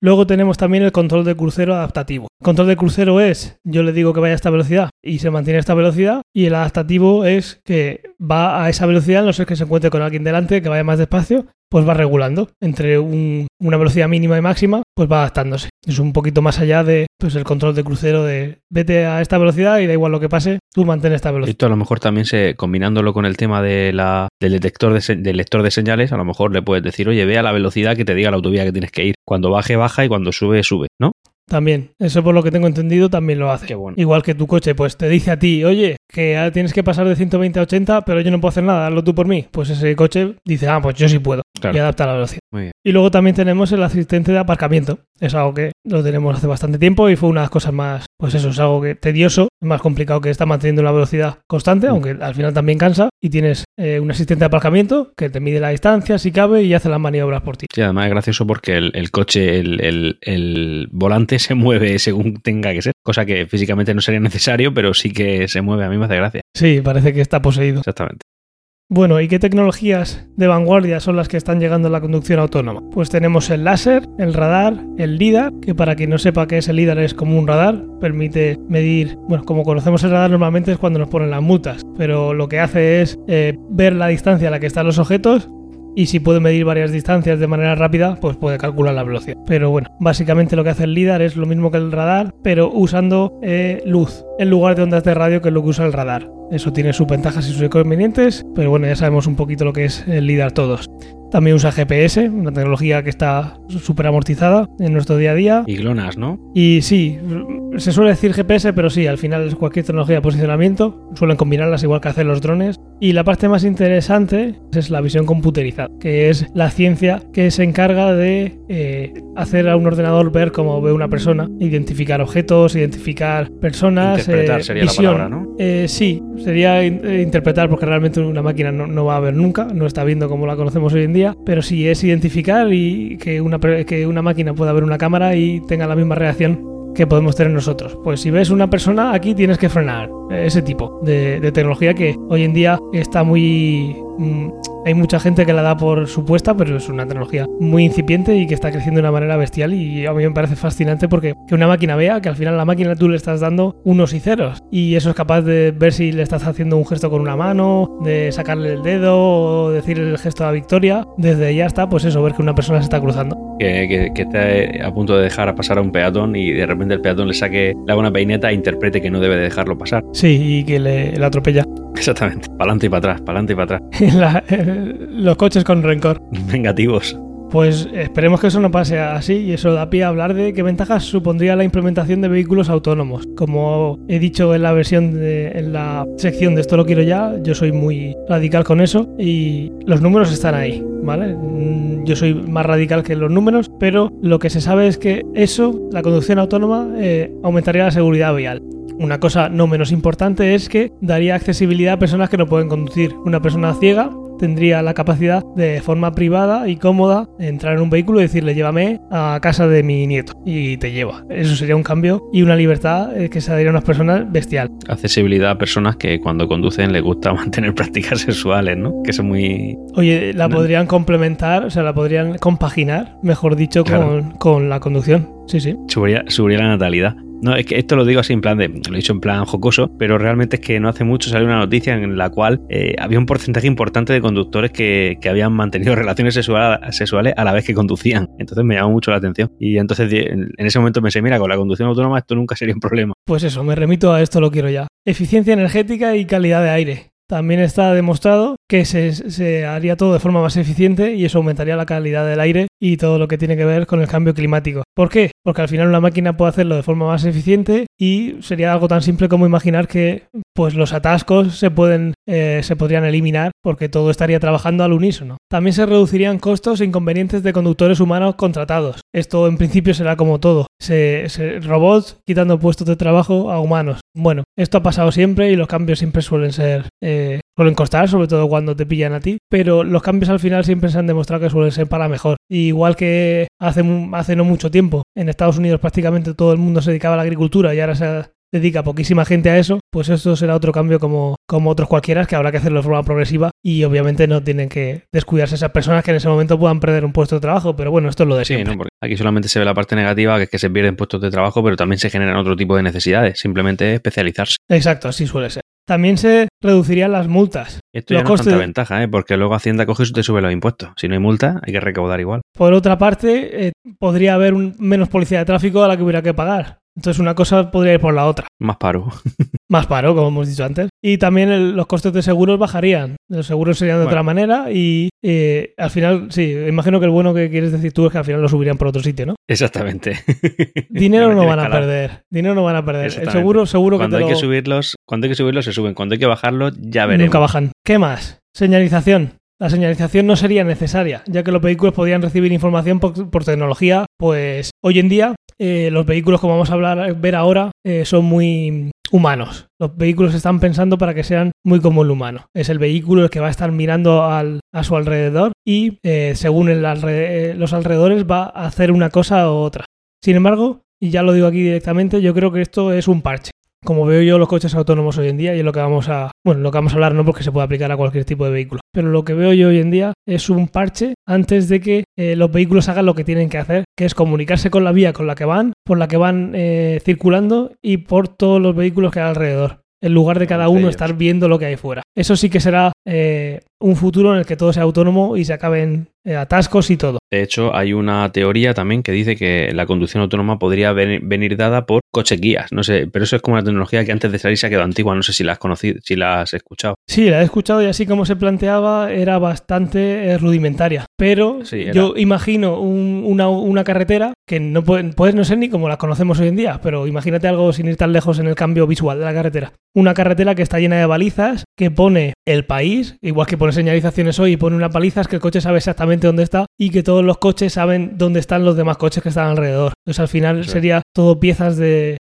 Luego tenemos también el control de crucero adaptativo. El control de crucero es, yo le digo que vaya a esta velocidad y se mantiene a esta velocidad, y el adaptativo es que va a esa velocidad, no sé que se encuentre con alguien delante, que vaya más despacio, pues va regulando entre un- una velocidad mínima y máxima, pues va adaptándose. Es un poquito más allá de pues el control de crucero de vete a esta velocidad y da igual lo que pase, tú mantén esta velocidad. Esto a lo mejor también se, combinándolo con el tema de la, del detector de, del lector de señales, a lo mejor le puedes decir, oye, ve a la velocidad que te diga la autovía que tienes que ir. Cuando baje, baja y cuando sube, sube, ¿no? También, eso por lo que tengo entendido también lo hace. Qué bueno. Igual que tu coche, pues te dice a ti, oye, que ahora tienes que pasar de 120 a 80, pero yo no puedo hacer nada, hazlo tú por mí. Pues ese coche dice, ah, pues yo sí puedo. Claro. Y adapta la velocidad. Muy bien. Y luego también tenemos el asistente de aparcamiento. Es algo que lo tenemos hace bastante tiempo y fue una de las cosas más, pues eso, es algo que tedioso, más complicado que estar manteniendo una velocidad constante, Mm. aunque al final también cansa. Y tienes eh, un asistente de aparcamiento que te mide la distancia, si cabe, y hace las maniobras por ti. Sí, además es gracioso porque el, el coche, el, el- el volante se mueve según tenga que ser, cosa que físicamente no sería necesario, pero sí que se mueve. A mí me hace gracia. Sí, parece que está poseído. Exactamente. Bueno, ¿y qué tecnologías de vanguardia son las que están llegando a la conducción autónoma? Pues tenemos el láser, el radar, el LIDAR, que para quien no sepa qué es el LIDAR es como un radar, permite medir, bueno, como conocemos el radar normalmente es cuando nos ponen las multas, pero lo que hace es eh, ver la distancia a la que están los objetos y si puede medir varias distancias de manera rápida, pues puede calcular la velocidad. Pero bueno, básicamente lo que hace el LIDAR es lo mismo que el radar, pero usando eh, luz en lugar de ondas de radio que es lo que usa el radar. Eso tiene sus ventajas y sus inconvenientes, pero bueno, ya sabemos un poquito lo que es el LIDAR todos. También usa GPS, una tecnología que está súper amortizada en nuestro día a día. Y GLONASS, ¿no? Y sí, se suele decir GPS, pero sí, al final es cualquier tecnología de posicionamiento. Suelen combinarlas igual que hacen los drones. Y la parte más interesante es la visión computerizada, que es la ciencia que se encarga de eh, hacer a un ordenador ver cómo ve una persona, identificar objetos, identificar personas. Interpretar eh, sería visión. la palabra, ¿no? Eh, sí, sería in- eh, interpretar porque realmente una máquina no, no va a ver nunca, no está viendo como la conocemos hoy en día, pero sí es identificar y que una, que una máquina pueda ver una cámara y tenga la misma reacción que podemos tener nosotros. Pues si ves una persona aquí tienes que frenar ese tipo de tecnología que hoy en día está muy... mm, hay mucha gente que la da por supuesta, pero es una tecnología muy incipiente y que está creciendo de una manera bestial y a mí me parece fascinante porque que una máquina vea que al final la máquina tú le estás dando unos y ceros y eso es capaz de ver si le estás haciendo un gesto con una mano, de sacarle el dedo o decir el gesto la victoria. Desde ahí hasta, pues eso, ver que una persona se está cruzando. Que, que, que esté a punto de dejar a pasar a un peatón y de repente el peatón le saque, le haga una peineta e interprete que no debe de dejarlo pasar. Sí, y que le, le atropella. Exactamente. Para adelante y para atrás, para adelante y para atrás. La- los coches con rencor. Vengativos. Pues esperemos que eso no pase así y eso da pie a hablar de qué ventajas supondría la implementación de vehículos autónomos. Como he dicho en la versión de, en la sección de esto lo quiero ya, yo soy muy radical con eso y los números están ahí, ¿vale? Mm, Yo soy más radical que los números, pero lo que se sabe es que eso, la conducción autónoma, eh, aumentaría la seguridad vial. Una cosa no menos importante es que daría accesibilidad a personas que no pueden conducir. Una persona ciega tendría la capacidad de forma privada y cómoda entrar en un vehículo y decirle llévame a casa de mi nieto y te lleva. Eso sería un cambio y una libertad eh, que se daría a unas personas bestial. Accesibilidad a personas que cuando conducen les gusta mantener prácticas sexuales, ¿no? Que son muy... Oye, la podrían complementar, o sea, la podrían compaginar, mejor dicho, Claro. con, con la conducción. Sí, sí. Subiría, subiría la natalidad. No, es que esto lo digo así en plan de, lo he dicho en plan jocoso, pero realmente es que no hace mucho salió una noticia en la cual eh, había un porcentaje importante de conductores que, que habían mantenido relaciones sexual- sexuales a la vez que conducían. Entonces me llamó mucho la atención. Y entonces en ese momento pensé, mira, con la conducción autónoma esto nunca sería un problema. Pues eso, me remito a esto, lo quiero ya. Eficiencia energética y calidad de aire. También está demostrado que se, se haría todo de forma más eficiente y eso aumentaría la calidad del aire y todo lo que tiene que ver con el cambio climático. ¿Por qué? Porque al final una máquina puede hacerlo de forma más eficiente y sería algo tan simple como imaginar que pues los atascos se pueden eh, se podrían eliminar porque todo estaría trabajando al unísono. También se reducirían costos e inconvenientes de conductores humanos contratados. Esto en principio será como todo. Se, robots quitando puestos de trabajo a humanos. Bueno, esto ha pasado siempre y los cambios siempre suelen ser eh, suelen costar, sobre todo cuando te pillan a ti, pero los cambios al final siempre se han demostrado que suelen ser para mejor. Y igual que hace, hace no mucho tiempo en Estados Unidos prácticamente todo el mundo se dedicaba a la agricultura y ahora se dedica poquísima gente a eso, pues esto será otro cambio como, como otros cualquiera que habrá que hacerlo de forma progresiva y obviamente no tienen que descuidarse esas personas que en ese momento puedan perder un puesto de trabajo, pero bueno, esto es lo de Sí, siempre. ¿no? Porque aquí solamente se ve la parte negativa, que es que se pierden puestos de trabajo, pero también se generan otro tipo de necesidades. Simplemente especializarse. Exacto, así suele ser. También se reducirían las multas. Esto Los ya no es tanta ventaja, ¿eh? porque luego Hacienda coge y te sube los impuestos. Si no hay multa, hay que recaudar igual. Por otra parte, eh, podría haber un- menos policía de tráfico a la que hubiera que pagar. Entonces una cosa podría ir por la otra. Más paro. Más paro, como hemos dicho antes. Y también el- los costes de seguros bajarían. Los seguros serían de Bueno. otra manera y eh, al final, sí, imagino que el bueno que quieres decir tú es que al final lo subirían por otro sitio, ¿no? Exactamente. Dinero no van a perder. Dinero no van a perder. El seguro, seguro que Cuando te hay lo- que subirlos, cuando hay que subirlos se suben. Cuando hay que bajarlos, ya veremos. Nunca bajan. ¿Qué más? Señalización. La señalización no sería necesaria, ya que los vehículos podrían recibir información por, por tecnología. Pues hoy en día eh, los vehículos, como vamos a hablar, ver ahora, eh, son muy humanos. Los vehículos están pensando para que sean muy como el humano. Es el vehículo el que va a estar mirando al- a su alrededor y eh, según el los alrededores va a hacer una cosa u otra. Sin embargo, y ya lo digo aquí directamente, yo creo que esto es un parche. Como veo yo los coches autónomos hoy en día y es lo que vamos a, bueno, lo que vamos a hablar no porque se puede aplicar a cualquier tipo de vehículo, pero lo que veo yo hoy en día es un parche antes de que eh, los vehículos hagan lo que tienen que hacer, que es comunicarse con la vía con la que van, por la que van eh, circulando y por todos los vehículos que hay alrededor. En lugar de cada uno estar viendo lo que hay fuera. Eso sí que será eh, un futuro en el que todo sea autónomo y se acaben eh, atascos y todo. De hecho, hay una teoría también que dice que la conducción autónoma podría venir, dada por coches guías. No sé, pero eso es como una tecnología que antes de salir se ha quedado antigua. No sé si la has conocido, si la has escuchado. Sí, la he escuchado y así como se planteaba era bastante eh, rudimentaria. Pero yo imagino una, carretera que no puede, puede no ser ni como la conocemos hoy en día, pero imagínate algo sin ir tan lejos en el cambio visual de la carretera. Una carretera que está llena de balizas, que pone el país, igual que pone señalizaciones hoy y pone una palizas que el coche sabe exactamente dónde está y que todos los coches saben dónde están los demás coches que están alrededor. Entonces al final sería todo piezas de,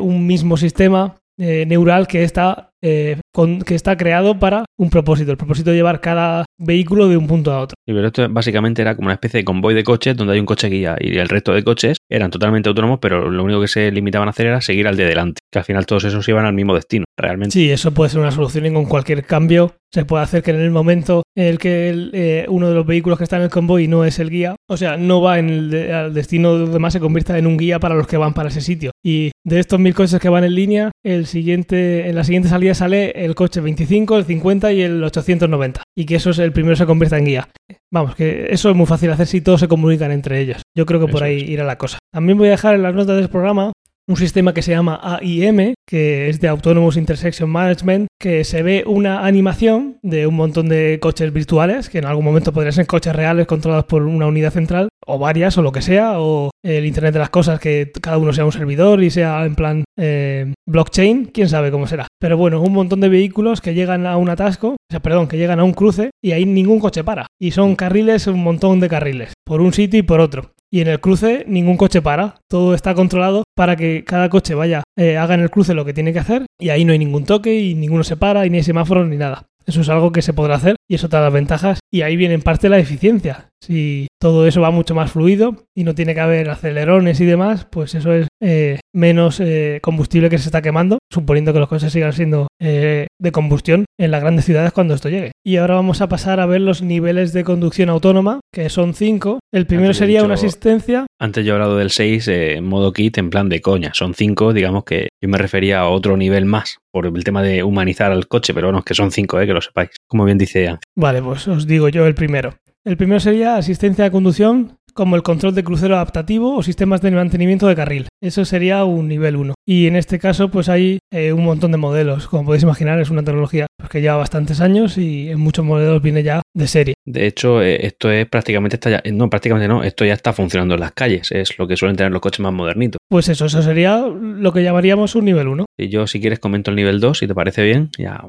un mismo sistema eh, neural que está eh, que está creado para un propósito, el propósito de llevar cada vehículo de un punto a otro. Y pero esto básicamente era como una especie de convoy de coches donde hay un coche guía y el resto de coches eran totalmente autónomos, pero lo único que se limitaban a hacer era seguir al de delante, que al final todos esos iban al mismo destino, realmente. Sí, eso puede ser una solución y con cualquier cambio se puede hacer que en el momento en el que eh, uno de los vehículos que está en el convoy no es el guía, o sea, no va en el al destino de los demás, se convierta en un guía para los que van para ese sitio. Y de estos mil coches que van en línea, el siguiente, en la siguiente salida sale el coche 25, el 50 y el 890. Y que eso es el primero se convierta en guía. Vamos, que eso es muy fácil hacer si todos se comunican entre ellos. Yo creo que por ahí irá la cosa. También voy a dejar en las notas del programa un sistema que se llama AIM, que es de Autonomous Intersection Management, que se ve una animación de un montón de coches virtuales, que en algún momento podrían ser coches reales controlados por una unidad central, o varias, o lo que sea, o el Internet de las Cosas, que cada uno sea un servidor y sea en plan eh, blockchain, quién sabe cómo será. Pero bueno, un montón de vehículos que llegan a un atasco, o sea, perdón, que llegan a un cruce y ahí ningún coche para. Y son carriles, un montón de carriles, por un sitio y por otro. Y en el cruce ningún coche para, todo está controlado para que cada coche vaya, eh, haga en el cruce lo que tiene que hacer y ahí no hay ningún toque y ninguno se para y ni hay semáforos ni nada. Eso es algo que se podrá hacer y eso te da las ventajas y ahí viene en parte la eficiencia. Si todo eso va mucho más fluido y no tiene que haber acelerones y demás, pues eso es eh, menos eh, combustible que se está quemando, suponiendo que los coches sigan siendo eh, de combustión en las grandes ciudades cuando esto llegue. Y ahora vamos a pasar a ver los niveles de conducción autónoma, que son cinco. El primero sería una asistencia. Antes yo he hablado del 6 en modo kit en plan de coña. Son cinco, digamos que yo me refería a otro nivel más por el tema de humanizar al coche, pero bueno, es que son cinco, que lo sepáis, como bien dice Vale, pues os digo yo el primero. El primero sería asistencia de conducción como el control de crucero adaptativo o sistemas de mantenimiento de carril. Eso sería un nivel 1. Y en este caso, pues hay eh, un montón de modelos. Como podéis imaginar, es una tecnología pues, que lleva bastantes años y en muchos modelos viene ya de serie. De hecho, eh, esto es prácticamente está ya, no, prácticamente no, esto ya está funcionando en las calles. Es lo que suelen tener los coches más modernitos. Pues eso, eso sería lo que llamaríamos un nivel 1. Y yo, si quieres, comento el nivel 2, si te parece bien. Ya,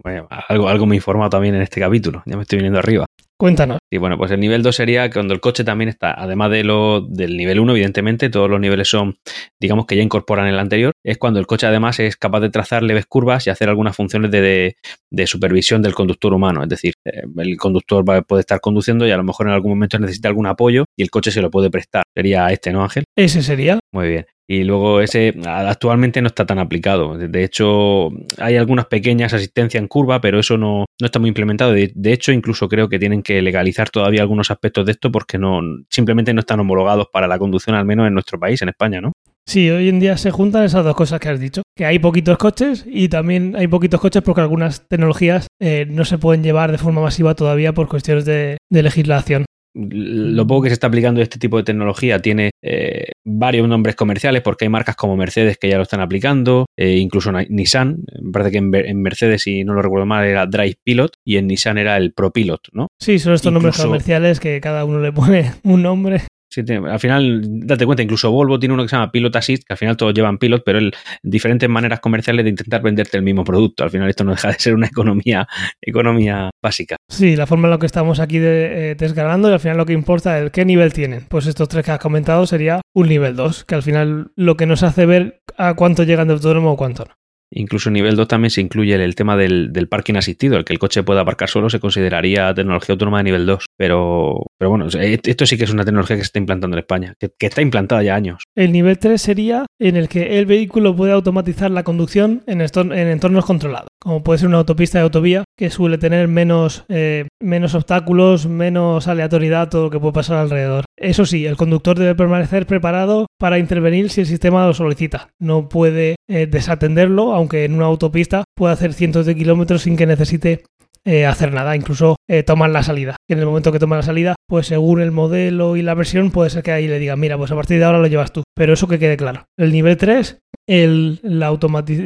algo, algo me he informado también en este capítulo. Ya me estoy viniendo arriba. Cuéntanos. Y bueno, pues el nivel 2 sería cuando el coche también está, además de lo del nivel 1, evidentemente, todos los niveles son, digamos que ya incorporan el anterior, es cuando el coche además es capaz de trazar leves curvas y hacer algunas funciones de, supervisión del conductor humano. Es decir, eh, el conductor va, puede estar conduciendo y a lo mejor en algún momento necesita algún apoyo y el coche se lo puede prestar. Sería este, ¿no, Ángel? Ese sería. Muy bien. Y luego ese actualmente no está tan aplicado. De hecho, hay algunas pequeñas asistencias en curva, pero eso no, no está muy implementado. De, hecho, incluso creo que tienen que legalizar todavía algunos aspectos de esto porque no simplemente no están homologados para la conducción, al menos en nuestro país, en España, ¿no? Sí, hoy en día se juntan esas dos cosas que has dicho, que hay poquitos coches y también hay poquitos coches porque algunas tecnologías eh, no se pueden llevar de forma masiva todavía por cuestiones de legislación lo poco que se está aplicando este tipo de tecnología tiene eh, varios nombres comerciales porque hay marcas como Mercedes que ya lo están aplicando, eh, incluso Nissan, me parece que en, Mercedes, si no lo recuerdo mal, era Drive Pilot y en Nissan era el Pro Pilot, ¿no? Sí, son estos nombres comerciales que cada uno le pone un nombre al final, date cuenta, incluso Volvo tiene uno que se llama Pilot Assist, que al final todos llevan Pilot, pero el, diferentes maneras comerciales de intentar venderte el mismo producto. Al final esto no deja de ser una economía, economía básica. Sí, la forma en la que estamos aquí de, eh, desgranando y al final lo que importa es qué nivel tienen. Pues estos tres que has comentado sería un nivel 2, que al final lo que nos hace ver a cuánto llegan de autónomo o cuánto no. Incluso en nivel 2 también se incluye el, tema del, parking asistido, el que el coche pueda aparcar solo se consideraría tecnología autónoma de nivel 2. Pero, pero bueno, e, esto sí que es una tecnología que se está implantando en España, que, está implantada ya años. El nivel 3 sería en el que el vehículo puede automatizar la conducción en, en entornos controlados, como puede ser una autopista de autovía que suele tener menos, eh, menos obstáculos, menos aleatoriedad, todo lo que puede pasar alrededor. Eso sí, el conductor debe permanecer preparado para intervenir si el sistema lo solicita. No puede eh, desatenderlo, aunque en una autopista puede hacer cientos de kilómetros sin que necesite eh, hacer nada, incluso eh, tomar la salida. Y en el momento que toma la salida, pues según el modelo y la versión, puede ser que ahí le digan, mira, pues a partir de ahora lo llevas tú. Pero eso que quede claro. El nivel 3 el,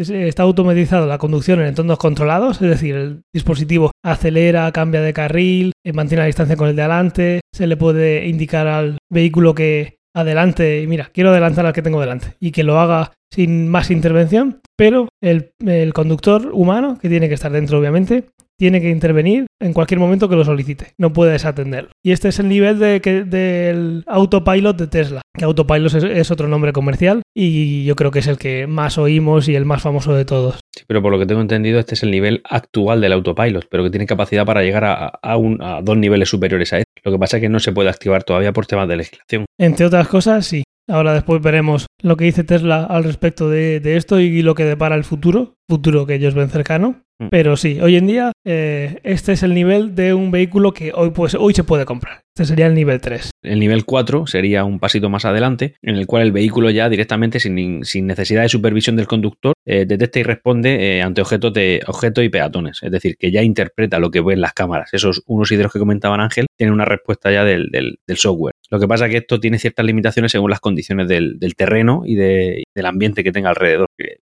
está automatizado la conducción en entornos controlados, es decir, el dispositivo acelera, cambia de carril, eh, mantiene la distancia con el de adelante, se le puede indicar al vehículo que adelante, mira, quiero adelantar al que tengo delante, y que lo haga sin más intervención, pero el, el conductor humano, que tiene que estar dentro obviamente, tiene que intervenir en cualquier momento que lo solicite. No puede desatenderlo. Y este es el nivel de que, del autopilot de Tesla. Que autopilot es, otro nombre comercial y yo creo que es el que más oímos y el más famoso de todos. Sí, pero por lo que tengo entendido, este es el nivel actual del autopilot, pero que tiene capacidad para llegar a, a dos niveles superiores a este. Lo que pasa es que no se puede activar todavía por temas de legislación. Entre otras cosas, sí. Ahora después veremos lo que dice Tesla al respecto de, esto y lo que depara el futuro, futuro que ellos ven cercano. Mm. Pero sí, hoy en día eh, este es el nivel de un vehículo que hoy, pues, hoy se puede comprar. Este sería el nivel 3. El nivel 4 sería un pasito más adelante, en el cual el vehículo ya directamente, sin, necesidad de supervisión del conductor, eh, detecta y responde eh, ante objetos, de, objetos y peatones. Es decir, que ya interpreta lo que ven las cámaras. Esos unos hidros que comentaban Ángel tienen una respuesta ya del, del software. Lo que pasa es que esto tiene ciertas limitaciones según las condiciones del, terreno y del ambiente que tenga alrededor.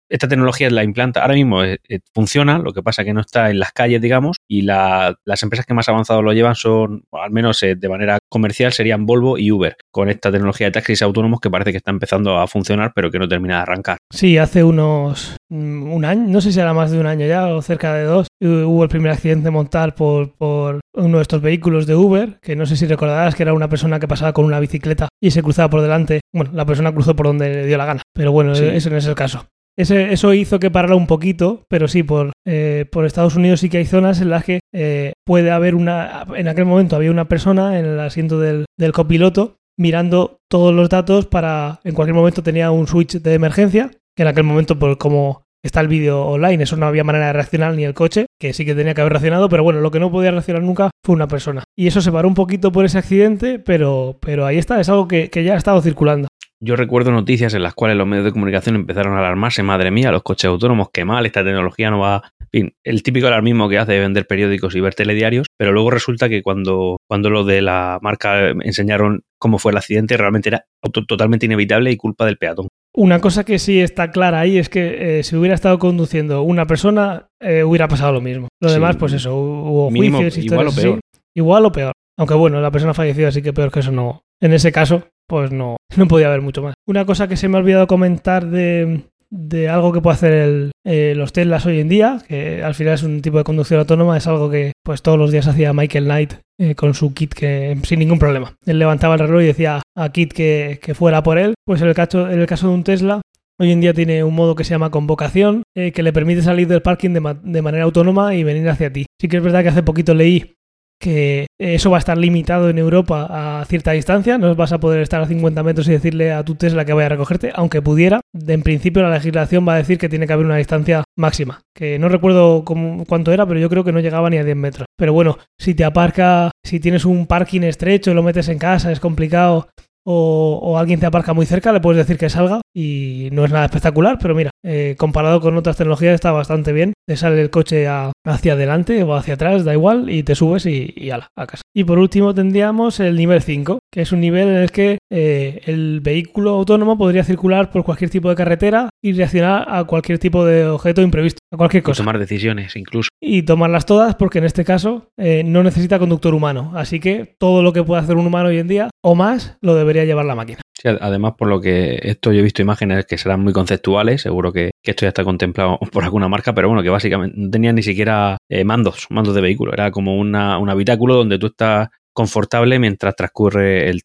Esta tecnología la implanta, ahora mismo eh, eh, funciona, lo que pasa es que no está en las calles, digamos, y las empresas que más avanzado lo llevan son, al menos eh, de manera comercial, serían Volvo y Uber, con esta tecnología de taxis autónomos que parece que está empezando a funcionar, pero que no termina de arrancar. Sí, hace unos mm, un año, no sé si era más de un año ya o cerca de dos, hubo el primer accidente mortal por, por uno de estos vehículos de Uber, que no sé si recordarás que era una persona que pasaba con una bicicleta y se cruzaba por delante. Bueno, la persona cruzó por donde le dio la gana, pero bueno, ese no es el caso. Ese, eso hizo que parara un poquito, pero sí, por, eh, por Estados Unidos sí que hay zonas en las que eh, puede haber una... En aquel momento había una persona en el asiento del, del copiloto mirando todos los datos para... En cualquier momento tenía un switch de emergencia, en aquel momento, por como está el vídeo online, eso no había manera de reaccionar ni el coche, que sí que tenía que haber reaccionado, pero bueno, lo que no podía reaccionar nunca fue una persona. Y eso se paró un poquito por ese accidente, pero, pero ahí está, es algo que, que ya ha estado circulando. Yo recuerdo noticias en las cuales los medios de comunicación empezaron a alarmarse, madre mía, los coches autónomos, qué mal, esta tecnología no va... En fin, el típico alarmismo que hace de vender periódicos y ver telediarios, pero luego resulta que cuando, cuando lo de la marca enseñaron cómo fue el accidente, realmente era totalmente inevitable y culpa del peatón. Una cosa que sí está clara ahí es que eh, si hubiera estado conduciendo una persona, eh, hubiera pasado lo mismo. Lo demás, pues eso, hubo juicios, igual o peor. igual o peor. Aunque bueno, la persona fallecida sí que peor que eso no. En ese caso, pues no, no podía haber mucho más. Una cosa que se me ha olvidado comentar de, de algo que puede hacer el, eh, los Teslas hoy en día, que al final es un tipo de conducción autónoma, es algo que pues todos los días hacía Michael Knight eh, con su kit que sin ningún problema. Él levantaba el reloj y decía a Kit que, que fuera por él. Pues en el, caso, en el caso de un Tesla, Hoy en día tiene un modo que se llama convocación, eh, que le permite salir del parking de, de, manera autónoma y venir hacia ti. Sí que es verdad que hace poquito leí que eso va a estar limitado en Europa a cierta distancia, no vas a poder estar a 50 metros y decirle a tu Tesla que vaya a recogerte, aunque pudiera. En principio la legislación va a decir que tiene que haber una distancia máxima, que no recuerdo cuánto era, pero yo creo que no llegaba ni a 10 metros. Pero bueno, si te aparca, si tienes un parking estrecho y lo metes en casa, es complicado, o, alguien te aparca muy cerca, le puedes decir que salga y no es nada espectacular, pero mira, eh, comparado con otras tecnologías está bastante bien. Te sale el coche hacia adelante o hacia atrás, da igual, y te subes y, y ala, a casa. Y por último tendríamos el nivel 5, que es un nivel en el que eh, el vehículo autónomo podría circular por cualquier tipo de carretera y reaccionar a cualquier tipo de objeto imprevisto, a cualquier cosa. Y tomar decisiones incluso. Y tomarlas todas porque en este caso eh, no necesita conductor humano. Así que todo lo que puede hacer un humano hoy en día o más lo debería llevar la máquina. Además, por lo que esto yo he visto imágenes que serán muy conceptuales, seguro que, esto ya está contemplado por alguna marca, pero bueno, que básicamente no tenía ni siquiera eh, mandos, mandos de vehículo. Era como una, un habitáculo donde tú estás confortable mientras transcurre el,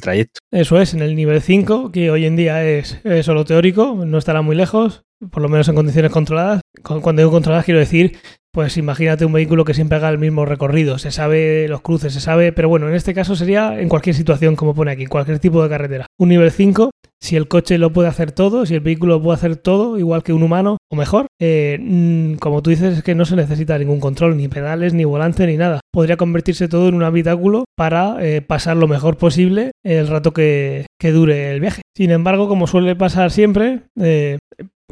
trayecto. Eso es, en el nivel 5, que hoy en día es, solo teórico, no estará muy lejos, por lo menos en condiciones controladas. Cuando digo controladas quiero decir, pues imagínate un vehículo que siempre haga el mismo recorrido, se sabe los cruces, se sabe, pero bueno, en este caso sería en cualquier situación, como pone aquí, cualquier tipo de carretera. Un nivel 5 si el coche lo puede hacer todo, si el vehículo lo puede hacer todo, igual que un humano, o mejor, eh, mm, como tú dices, es que no se necesita ningún control, ni pedales, ni volante, ni nada. Podría convertirse todo en un habitáculo para eh, pasar lo mejor posible el rato que, dure el viaje. Sin embargo, como suele pasar siempre, eh,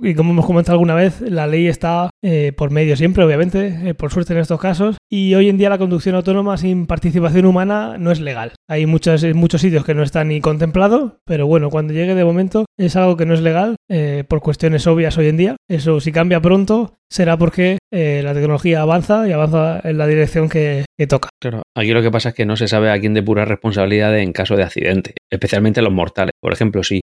y como hemos comentado alguna vez, la ley está eh, por medio siempre, obviamente, eh, por suerte en estos casos, y hoy en día la conducción autónoma sin participación humana no es legal. Hay muchos, muchos sitios que no están ni contemplados, pero bueno, cuando llegue de momento es algo que no es legal eh, por cuestiones obvias hoy en día. Eso si cambia pronto será porque la tecnología avanza y avanza en la dirección que, toca. Claro, aquí lo que pasa es que no se sabe a quién depurar responsabilidad en caso de accidente, especialmente los mortales. Por ejemplo, si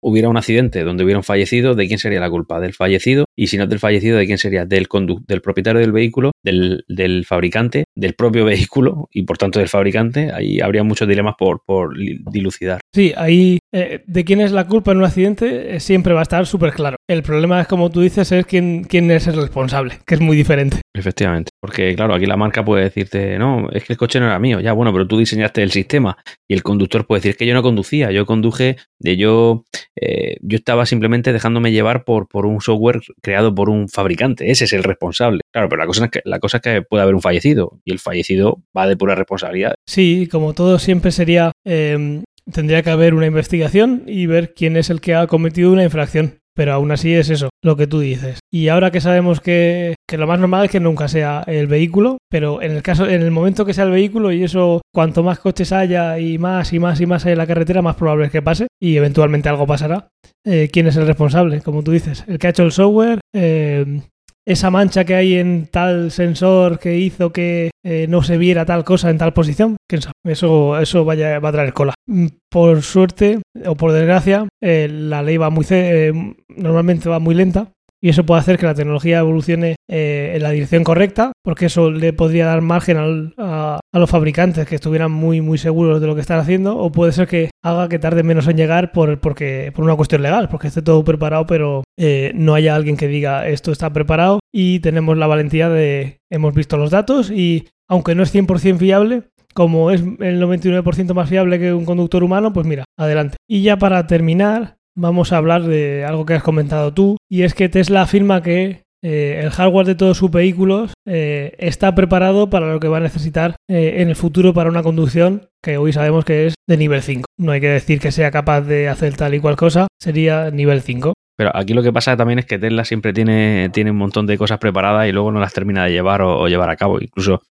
hubiera un accidente donde hubiera un fallecido, ¿de quién sería la culpa? ¿Del fallecido? Y si no del fallecido, ¿de quién sería? Del, del propietario del vehículo, del, del, fabricante, del propio vehículo y por tanto del fabricante. Ahí habría muchos dilemas por, por dilucidar. Sí, ahí eh, de quién es la culpa en un accidente eh, siempre va a estar súper claro. El problema es, como tú dices, es quién, quién es el responsable, que es muy diferente. Efectivamente, porque claro, aquí la marca puede decirte, no, es que el coche no era mío, ya bueno, pero tú diseñaste el sistema y el conductor puede decir que yo no conducía, yo conduje, de yo, eh, yo estaba simplemente dejándome llevar por, por un software creado por un fabricante, ese es el responsable. Claro, pero la cosa es que, la cosa es que puede haber un fallecido y el fallecido va de pura responsabilidad. Sí, como todo siempre sería em, tendría que haber una investigación y ver quién es el que ha cometido una infracción. Pero aún así es eso, lo que tú dices. Y ahora que sabemos que, lo más normal es que nunca sea el vehículo, pero en el caso, en el momento que sea el vehículo, y eso, cuanto más coches haya y más y más y más hay en la carretera, más probable es que pase, y eventualmente algo pasará. Eh, ¿Quién es el responsable? Como tú dices, el que ha hecho el software, eh, esa mancha que hay en tal sensor que hizo que eh, no se viera tal cosa en tal posición. ¿Quién sabe? Eso, eso vaya, va a traer cola. Mm, por suerte o por desgracia, eh, la ley va muy eh, normalmente va muy lenta y eso puede hacer que la tecnología evolucione eh, en la dirección correcta, porque eso le podría dar margen a, los fabricantes que estuvieran muy muy seguros de lo que están haciendo, o puede ser que haga que tarde menos en llegar por, porque, por una cuestión legal, porque esté todo preparado, pero eh, no haya alguien que diga esto está preparado y tenemos la valentía de hemos visto los datos y aunque no es 100% fiable, como es el 99% más fiable que un conductor humano, pues mira, adelante. Y ya para terminar, vamos a hablar de algo que has comentado tú, y es que Tesla afirma que eh, el hardware de todos sus vehículos eh, está preparado para lo que va a necesitar eh, en el futuro para una conducción que hoy sabemos que es de nivel 5. No hay que decir que sea capaz de hacer tal y cual cosa, sería nivel 5. Pero aquí lo que pasa también es que Tesla siempre tiene, tiene un montón de cosas preparadas y luego no las termina de llevar o, llevar a cabo. Incluso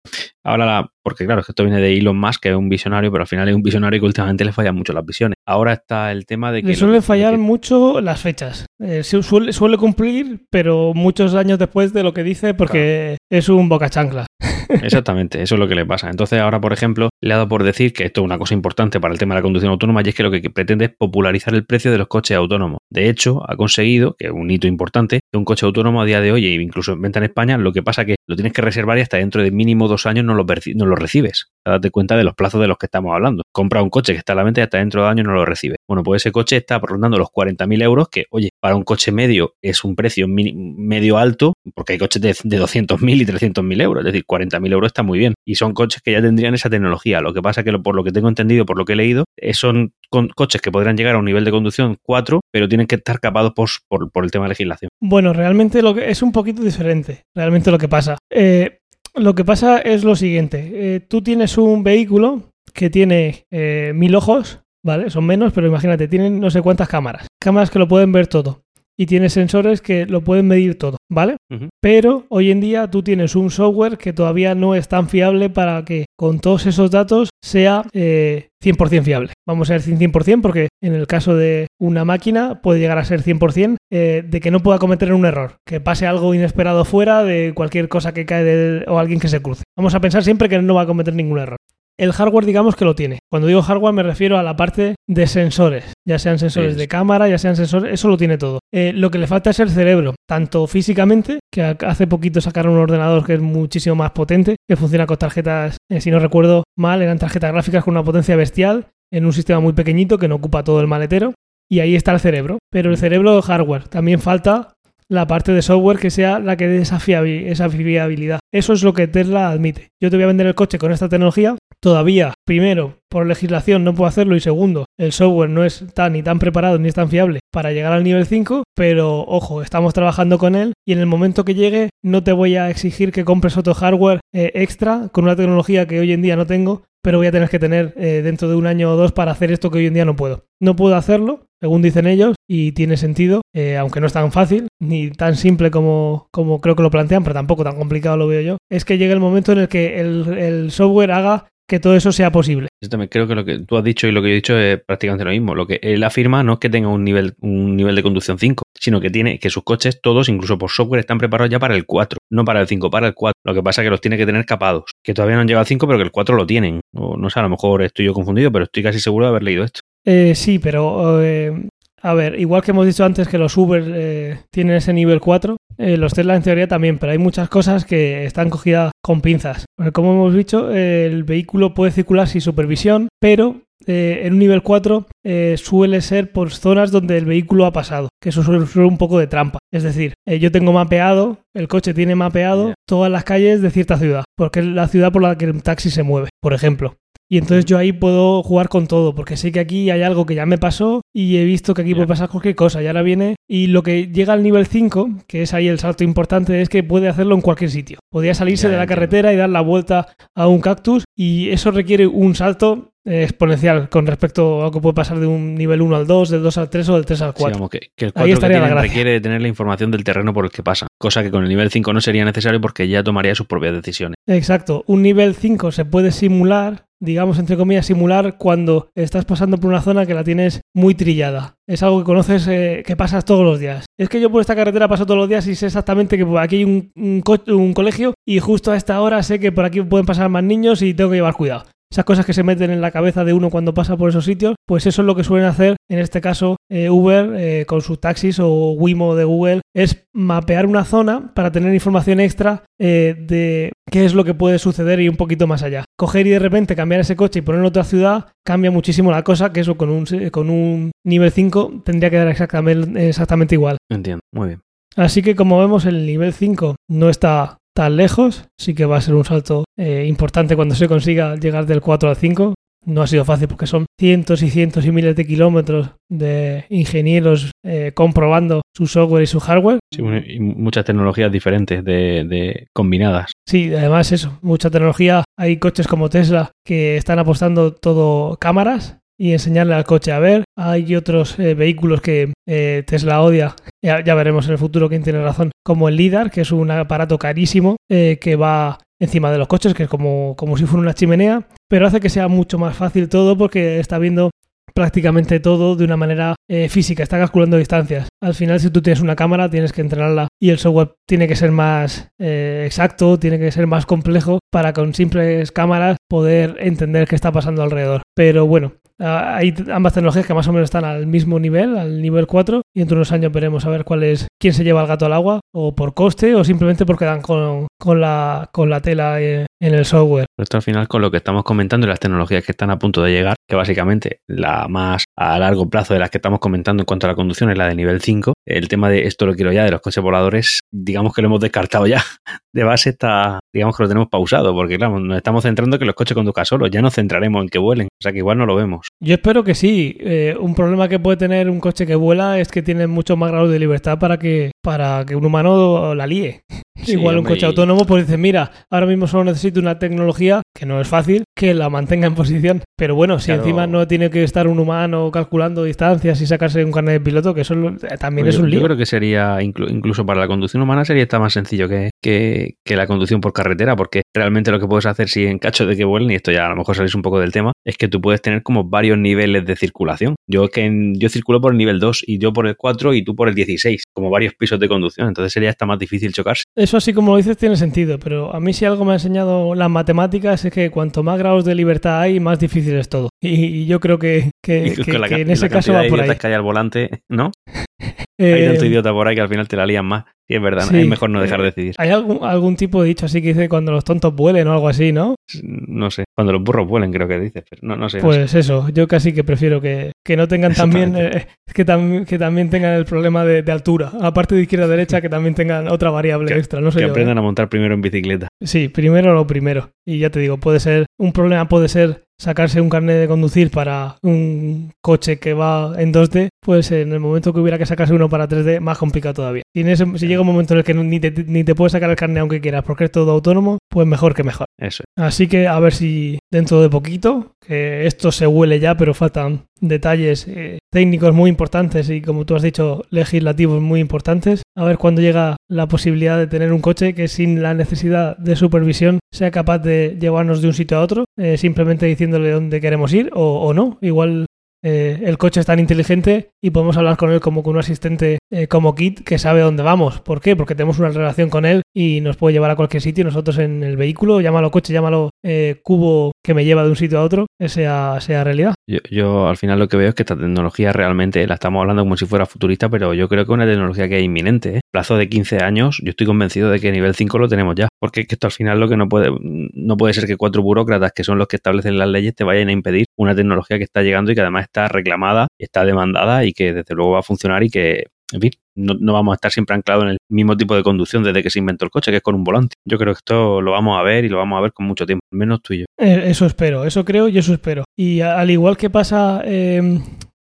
ahora, la, porque claro, esto viene de Elon Musk, que es un visionario, pero al final es un visionario que últimamente le fallan mucho las visiones. Ahora está el tema de que... Le suelen fallar mucho las fechas. Eh, suele, suele, cumplir, pero muchos años después de lo que dice, porque es un boca chancla. Exactamente, eso es lo que le pasa. Entonces ahora, por ejemplo, le ha dado por decir que esto es una cosa importante para el tema de la conducción autónoma y es que lo que pretende es popularizar el precio de los coches autónomos. De hecho, ha conseguido, que es un hito importante, un coche autónomo a día de hoy, e incluso en venta en España, lo que pasa es que lo tienes que reservar y hasta dentro de mínimo dos años no lo, no lo recibes. Date cuenta de los plazos de los que estamos hablando. Compra un coche que está a la venta y hasta dentro de dos años no lo recibe. Bueno, pues ese coche está rondando los 40.000 euros, que, oye, para un coche medio es un precio medio alto, porque hay coches de, de 200.000 y 300.000 euros, es decir, 40.000 euros está muy bien. Y son coches que ya tendrían esa tecnología. Lo que pasa que, por lo que tengo entendido, por lo que he leído, eh, son coches que podrían llegar a un nivel de conducción 4, pero tienen que estar capados por, por, el tema de legislación. Bueno, realmente lo que es un poquito diferente, realmente lo que pasa. Eh, lo que pasa es lo siguiente, eh, tú tienes un vehículo que tiene mil ojos, ¿vale? Son menos, pero imagínate, tienen no sé cuántas cámaras. Cámaras que lo pueden ver todo y tienes sensores que lo pueden medir todo, ¿vale? Pero hoy en día tú tienes un software que todavía no es tan fiable para que con todos esos datos sea 100% eh, fiable. Vamos a decir 100% porque en el caso de una máquina puede llegar a ser 100% eh, de que no pueda cometer un error, que pase algo inesperado fuera de cualquier cosa que cae o alguien que se cruce. Vamos a pensar siempre que no va a cometer ningún error el hardware digamos que lo tiene. Cuando digo hardware me refiero a la parte de sensores, ya sean sensores de cámara, ya sean sensores, eso lo tiene todo. Eh, lo que le falta es el cerebro, tanto físicamente, que hace poquito sacaron un ordenador que es muchísimo más potente, que funciona con tarjetas, eh, si no recuerdo mal, eran tarjetas gráficas con una potencia bestial, en un sistema muy pequeñito que no ocupa todo el maletero. Y ahí está el cerebro. Pero el cerebro hardware. También falta la parte de software que sea la que dé esa, fiabilidad. Eso es lo que Tesla admite. Yo te voy a vender el coche con esta tecnología. Todavía, primero, por legislación no puedo hacerlo y segundo, el software no es tan ni tan preparado ni es tan fiable para llegar al nivel 5, pero ojo, estamos trabajando con él y en el momento que llegue no te voy a exigir que compres otro hardware eh, extra con una tecnología que hoy en día no tengo pero voy a tener que tener eh, dentro de un año o dos para hacer esto que hoy en día no puedo. No puedo hacerlo, según dicen ellos, y tiene sentido, eh, aunque no es tan fácil, ni tan simple como, como creo que lo plantean, pero tampoco tan complicado lo veo yo, es que llegue el momento en el que el, el software haga que todo eso sea posible. Yo también creo que lo que tú has dicho y lo que yo he dicho es prácticamente lo mismo. Lo que él afirma no es que tenga un nivel, un nivel de conducción 5, sino que tiene que sus coches, todos, incluso por software, están preparados ya para el 4, no para el 5, para el 4. Lo que pasa es que los tiene que tener capados, que todavía no han llegado al 5, pero que el 4 lo tienen. O no sé, a lo mejor estoy yo confundido, pero estoy casi seguro de haber leído esto. Eh, sí, pero eh, a ver, igual que hemos dicho antes que los Uber eh, tienen ese nivel 4, eh, los Tesla en teoría también, pero hay muchas cosas que están cogidas con pinzas. Como hemos dicho, el vehículo puede circular sin supervisión, pero eh, en un nivel 4 eh, suele ser por zonas donde el vehículo ha pasado, que eso suele ser un poco de trampa. Es decir, yo tengo mapeado, el coche tiene mapeado todas las calles de cierta ciudad, porque es la ciudad por la que el taxi se mueve, por ejemplo. Y entonces yo ahí puedo jugar con todo, porque sé que aquí hay algo que ya me pasó y he visto que aquí puede pasar cualquier cosa. Y ahora viene. Y lo que llega al nivel 5, que es ahí el salto importante, es que puede hacerlo en cualquier sitio. Podría salirse de la entiendo. carretera y dar la vuelta a un cactus, y eso requiere un salto exponencial con respecto a lo que puede pasar de un nivel 1 al 2, del 2 al 3 o del 3 al 4. Digamos que, que el Ahí 4 que tienen requiere tener la información del terreno por el que pasa, cosa que con el nivel 5 no sería necesario porque ya tomaría sus propias decisiones. Exacto. Un nivel 5 se puede simular, digamos, entre comillas, simular cuando estás pasando por una zona que la tienes muy trillada. Es algo que conoces, eh, que pasas todos los días. Es que yo por esta carretera paso todos los días y sé exactamente que aquí hay un, un colegio y justo a esta hora sé que por aquí pueden pasar más niños y tengo que llevar cuidado. Esas cosas que se meten en la cabeza de uno cuando pasa por esos sitios, pues eso es lo que suelen hacer, en este caso eh, Uber eh, con sus taxis o Wimo de Google, es mapear una zona para tener información extra eh, de qué es lo que puede suceder y un poquito más allá. Coger y de repente cambiar ese coche y ponerlo en otra ciudad cambia muchísimo la cosa, que eso con un, con un nivel 5 tendría que dar exactamente, exactamente igual. Entiendo, muy bien. Así que como vemos el nivel 5 no está tan lejos, sí que va a ser un salto eh, importante cuando se consiga llegar del 4 al 5. No ha sido fácil porque son cientos y cientos y miles de kilómetros de ingenieros eh, comprobando su software y su hardware. Sí, y muchas tecnologías diferentes de, de combinadas. Sí, además eso, mucha tecnología. Hay coches como Tesla que están apostando todo cámaras y enseñarle al coche a ver. Hay otros eh, vehículos que eh, Tesla odia, ya, veremos en el futuro quién tiene razón, como el LIDAR, que es un aparato carísimo eh, que va encima de los coches, que es como, como si fuera una chimenea, pero hace que sea mucho más fácil todo porque está viendo prácticamente todo de una manera eh, física, está calculando distancias. Al final, si tú tienes una cámara, tienes que entrenarla y el software tiene que ser más exacto, tiene que ser más complejo para con simples cámaras poder entender qué está pasando alrededor. Pero bueno, hay ambas tecnologías que más o menos están al mismo nivel, al nivel 4, y dentro de unos años veremos a ver cuál es quién se lleva el gato al agua, o por coste, o simplemente porque dan con, la, con la tela en el software. Esto al final con lo que estamos comentando y las tecnologías que están a punto de llegar, que básicamente la más a largo plazo de las que estamos comentando en cuanto a la conducción es la de nivel 5. El tema de esto lo quiero ya de los coches voladores, digamos que lo hemos descartado ya. De base está, digamos que lo tenemos pausado, porque claro, nos estamos centrando en que los coches conduzcan solos, ya nos centraremos en que vuelen, o sea que igual no lo vemos. Yo espero que sí. Eh, un problema que puede tener un coche que vuela es que tiene muchos más grados de libertad para que, para que un humano la líe. Sí, Igual un coche y... autónomo, pues dice, mira, ahora mismo solo necesito una tecnología, que no es fácil, que la mantenga en posición. Pero bueno, si claro. encima no tiene que estar un humano calculando distancias y sacarse un carnet de piloto, que eso también pues es un lío. Yo creo que sería, inclu incluso para la conducción humana, sería estar más sencillo que, que, que, la conducción por carretera, porque realmente lo que puedes hacer si en cacho de que vuelen, y esto ya a lo mejor salís un poco del tema, es que tú puedes tener como varios niveles de circulación. Yo es que en, yo circulo por el nivel 2 y yo por el 4 y tú por el 16, como varios pisos de conducción, entonces sería hasta más difícil chocarse. Eso así como lo dices tiene sentido, pero a mí si algo me ha enseñado las matemáticas es que cuanto más grados de libertad hay, más difícil es todo. Y, yo creo que, que, que, la, que en ese caso va por ahí. que hay al volante, ¿no? Eh, hay tanto idiota por ahí que al final te la lían más. Y es verdad, sí, es mejor no dejar de decidir. ¿Hay algún, algún tipo de dicho así que dice cuando los tontos vuelen o algo así, no? No sé, cuando los burros vuelen creo que dice, pero no, no sé. Pues no sé. eso, yo casi que prefiero que, que no tengan también, eh, que, tam, que también tengan el problema de, de altura. Aparte de izquierda-derecha, que también tengan otra variable que, extra, no sé Que yo, aprendan ¿eh? a montar primero en bicicleta. Sí, primero lo primero. Y ya te digo, puede ser, un problema puede ser sacarse un carnet de conducir para un coche que va en 2D, pues en el momento que hubiera que sacarse uno para 3D, más complicado todavía. Y en ese, si llega un momento en el que ni te, ni te puedes sacar el carnet aunque quieras porque es todo autónomo, pues mejor que mejor. Eso. Así que a ver si dentro de poquito, que esto se huele ya, pero faltan detalles eh, técnicos muy importantes y como tú has dicho, legislativos muy importantes. A ver cuándo llega la posibilidad de tener un coche que sin la necesidad de supervisión sea capaz de llevarnos de un sitio a otro, eh, simplemente diciéndole dónde queremos ir o, o no. Igual eh, el coche es tan inteligente y podemos hablar con él como con un asistente eh, como Kit que sabe dónde vamos. ¿Por qué? Porque tenemos una relación con él y nos puede llevar a cualquier sitio. Nosotros en el vehículo, llámalo coche, llámalo eh, cubo que me lleva de un sitio a otro, sea, sea realidad. Yo, yo, al final lo que veo es que esta tecnología realmente la estamos hablando como si fuera futurista, pero yo creo que es una tecnología que es inminente. Plazo de 15 años, yo estoy convencido de que nivel 5 lo tenemos ya. Porque es que esto al final lo que no puede, no puede ser que cuatro burócratas que son los que establecen las leyes te vayan a impedir una tecnología que está llegando y que además está reclamada, está demandada y que desde luego va a funcionar y que, en fin, no, no, vamos a estar siempre anclados en el mismo tipo de conducción desde que se inventó el coche, que es con un volante. Yo creo que esto lo vamos a ver y lo vamos a ver con mucho tiempo, menos tú y yo. Eh, eso espero, eso creo y eso espero. Y al igual que pasa eh,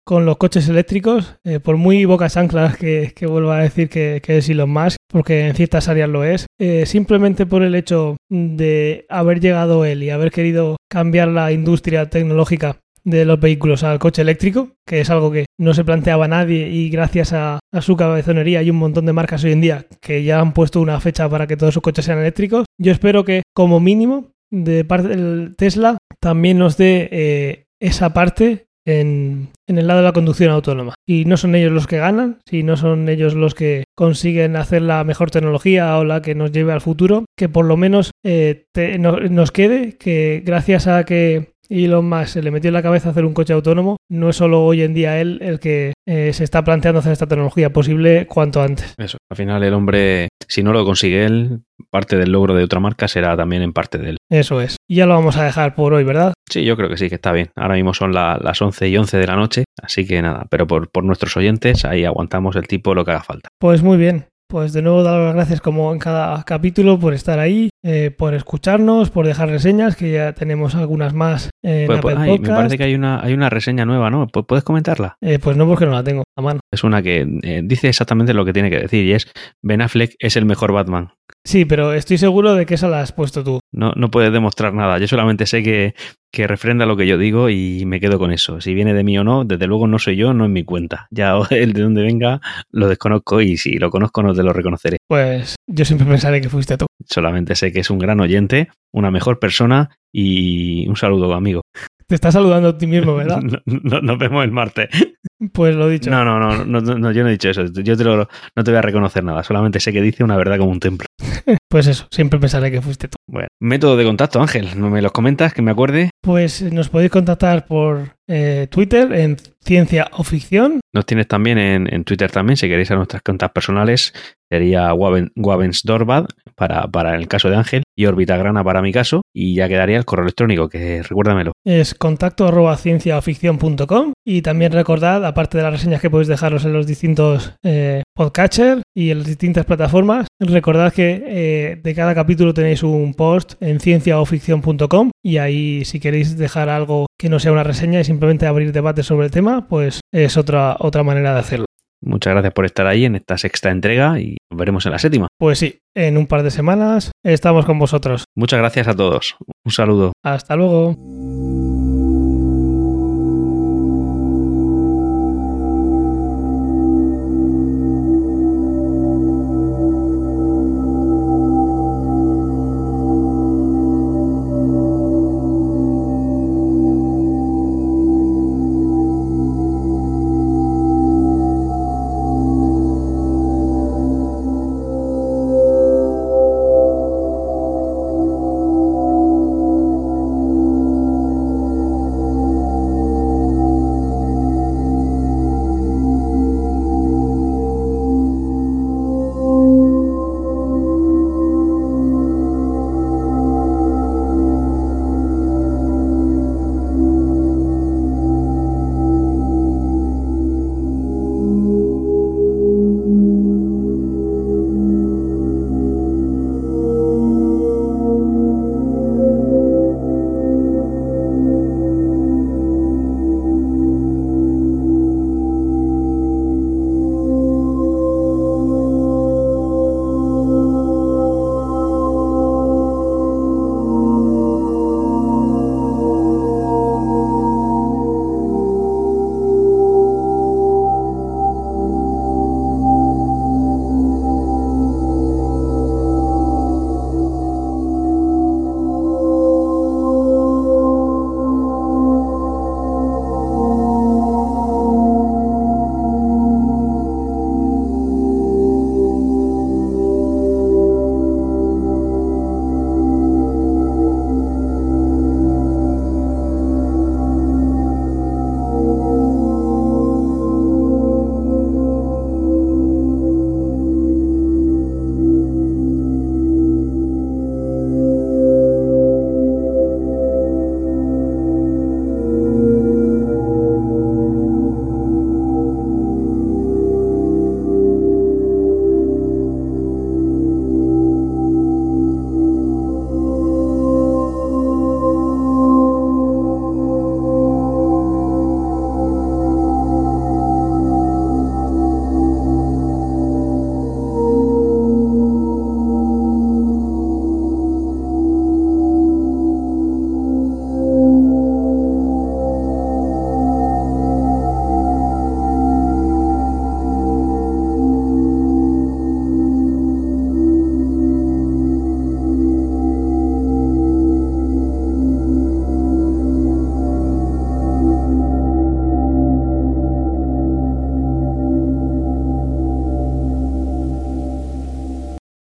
con los coches eléctricos, eh, por muy bocas anclas que, vuelva a decir que, que, es Elon Musk, porque en ciertas áreas lo es, eh, simplemente por el hecho de haber llegado él y haber querido cambiar la industria tecnológica de los vehículos al coche eléctrico, que es algo que no se planteaba nadie y gracias a, a, su cabezonería hay un montón de marcas hoy en día que ya han puesto una fecha para que todos sus coches sean eléctricos. Yo espero que como mínimo de parte del Tesla también nos dé eh, esa parte en, en, el lado de la conducción autónoma. Y no son ellos los que ganan, si no son ellos los que consiguen hacer la mejor tecnología o la que nos lleve al futuro, que por lo menos eh, nos quede que gracias a que Elon Musk se le metió en la cabeza hacer un coche autónomo, no es solo hoy en día él el que eh, se está planteando hacer esta tecnología posible cuanto antes. Eso, al final el hombre, si no lo consigue él, parte del logro de otra marca será también en parte de él. Eso es. Y ya lo vamos a dejar por hoy, ¿verdad? Sí, yo creo que sí, que está bien. Ahora mismo son la, las 11 y 11 de la noche, así que nada, pero por, por nuestros oyentes ahí aguantamos el tipo lo que haga falta. Pues muy bien. Pues de nuevo dar las gracias como en cada capítulo por estar ahí, eh, por escucharnos, por dejar reseñas, que ya tenemos algunas más pues, ay, Podcast. Me parece que hay una, hay una reseña nueva, ¿no? ¿Puedes comentarla? Eh, pues no, porque no la tengo a mano. Es una que eh, dice exactamente lo que tiene que decir y es Ben Affleck es el mejor Batman. Sí, pero estoy seguro de que esa la has puesto tú. No, no puedes demostrar nada. Yo solamente sé que, que refrenda lo que yo digo y me quedo con eso. Si viene de mí o no, desde luego no soy yo, no es mi cuenta. Ya el de dónde venga lo desconozco y si lo conozco no te lo reconoceré. Pues yo siempre pensaré que fuiste tú. Solamente sé que es un gran oyente, una mejor persona y un saludo, amigo. Te estás saludando a ti mismo, ¿verdad? no, no, nos vemos el martes. Pues lo he dicho. No, no, no, no, no yo no he dicho eso. Yo te lo, no te voy a reconocer nada. Solamente sé que dice una verdad como un templo. Pues eso, siempre pensaré que fuiste tú. Bueno, método de contacto, Ángel. ¿No me los comentas? Que me acuerde. Pues nos podéis contactar por eh, Twitter en Ciencia o Ficción. Nos tienes también en, en, Twitter también, si queréis a nuestras cuentas personales, sería Wavensdorbad para, para el caso de Ángel y Orbitagrana para mi caso, y ya quedaría el correo electrónico, que recuérdamelo. Es contacto arroba cienciaoficción.com y también recordad, aparte de las reseñas que podéis dejaros en los distintos eh, podcatchers y en las distintas plataformas, recordad que eh, de cada capítulo tenéis un post en cienciaoficción.com y ahí si queréis dejar algo que no sea una reseña y simplemente abrir debate sobre el tema, pues es otra, otra manera de hacerlo. Muchas gracias por estar ahí en esta sexta entrega y nos veremos en la séptima. Pues sí, en un par de semanas estamos con vosotros. Muchas gracias a todos. Un saludo. Hasta luego.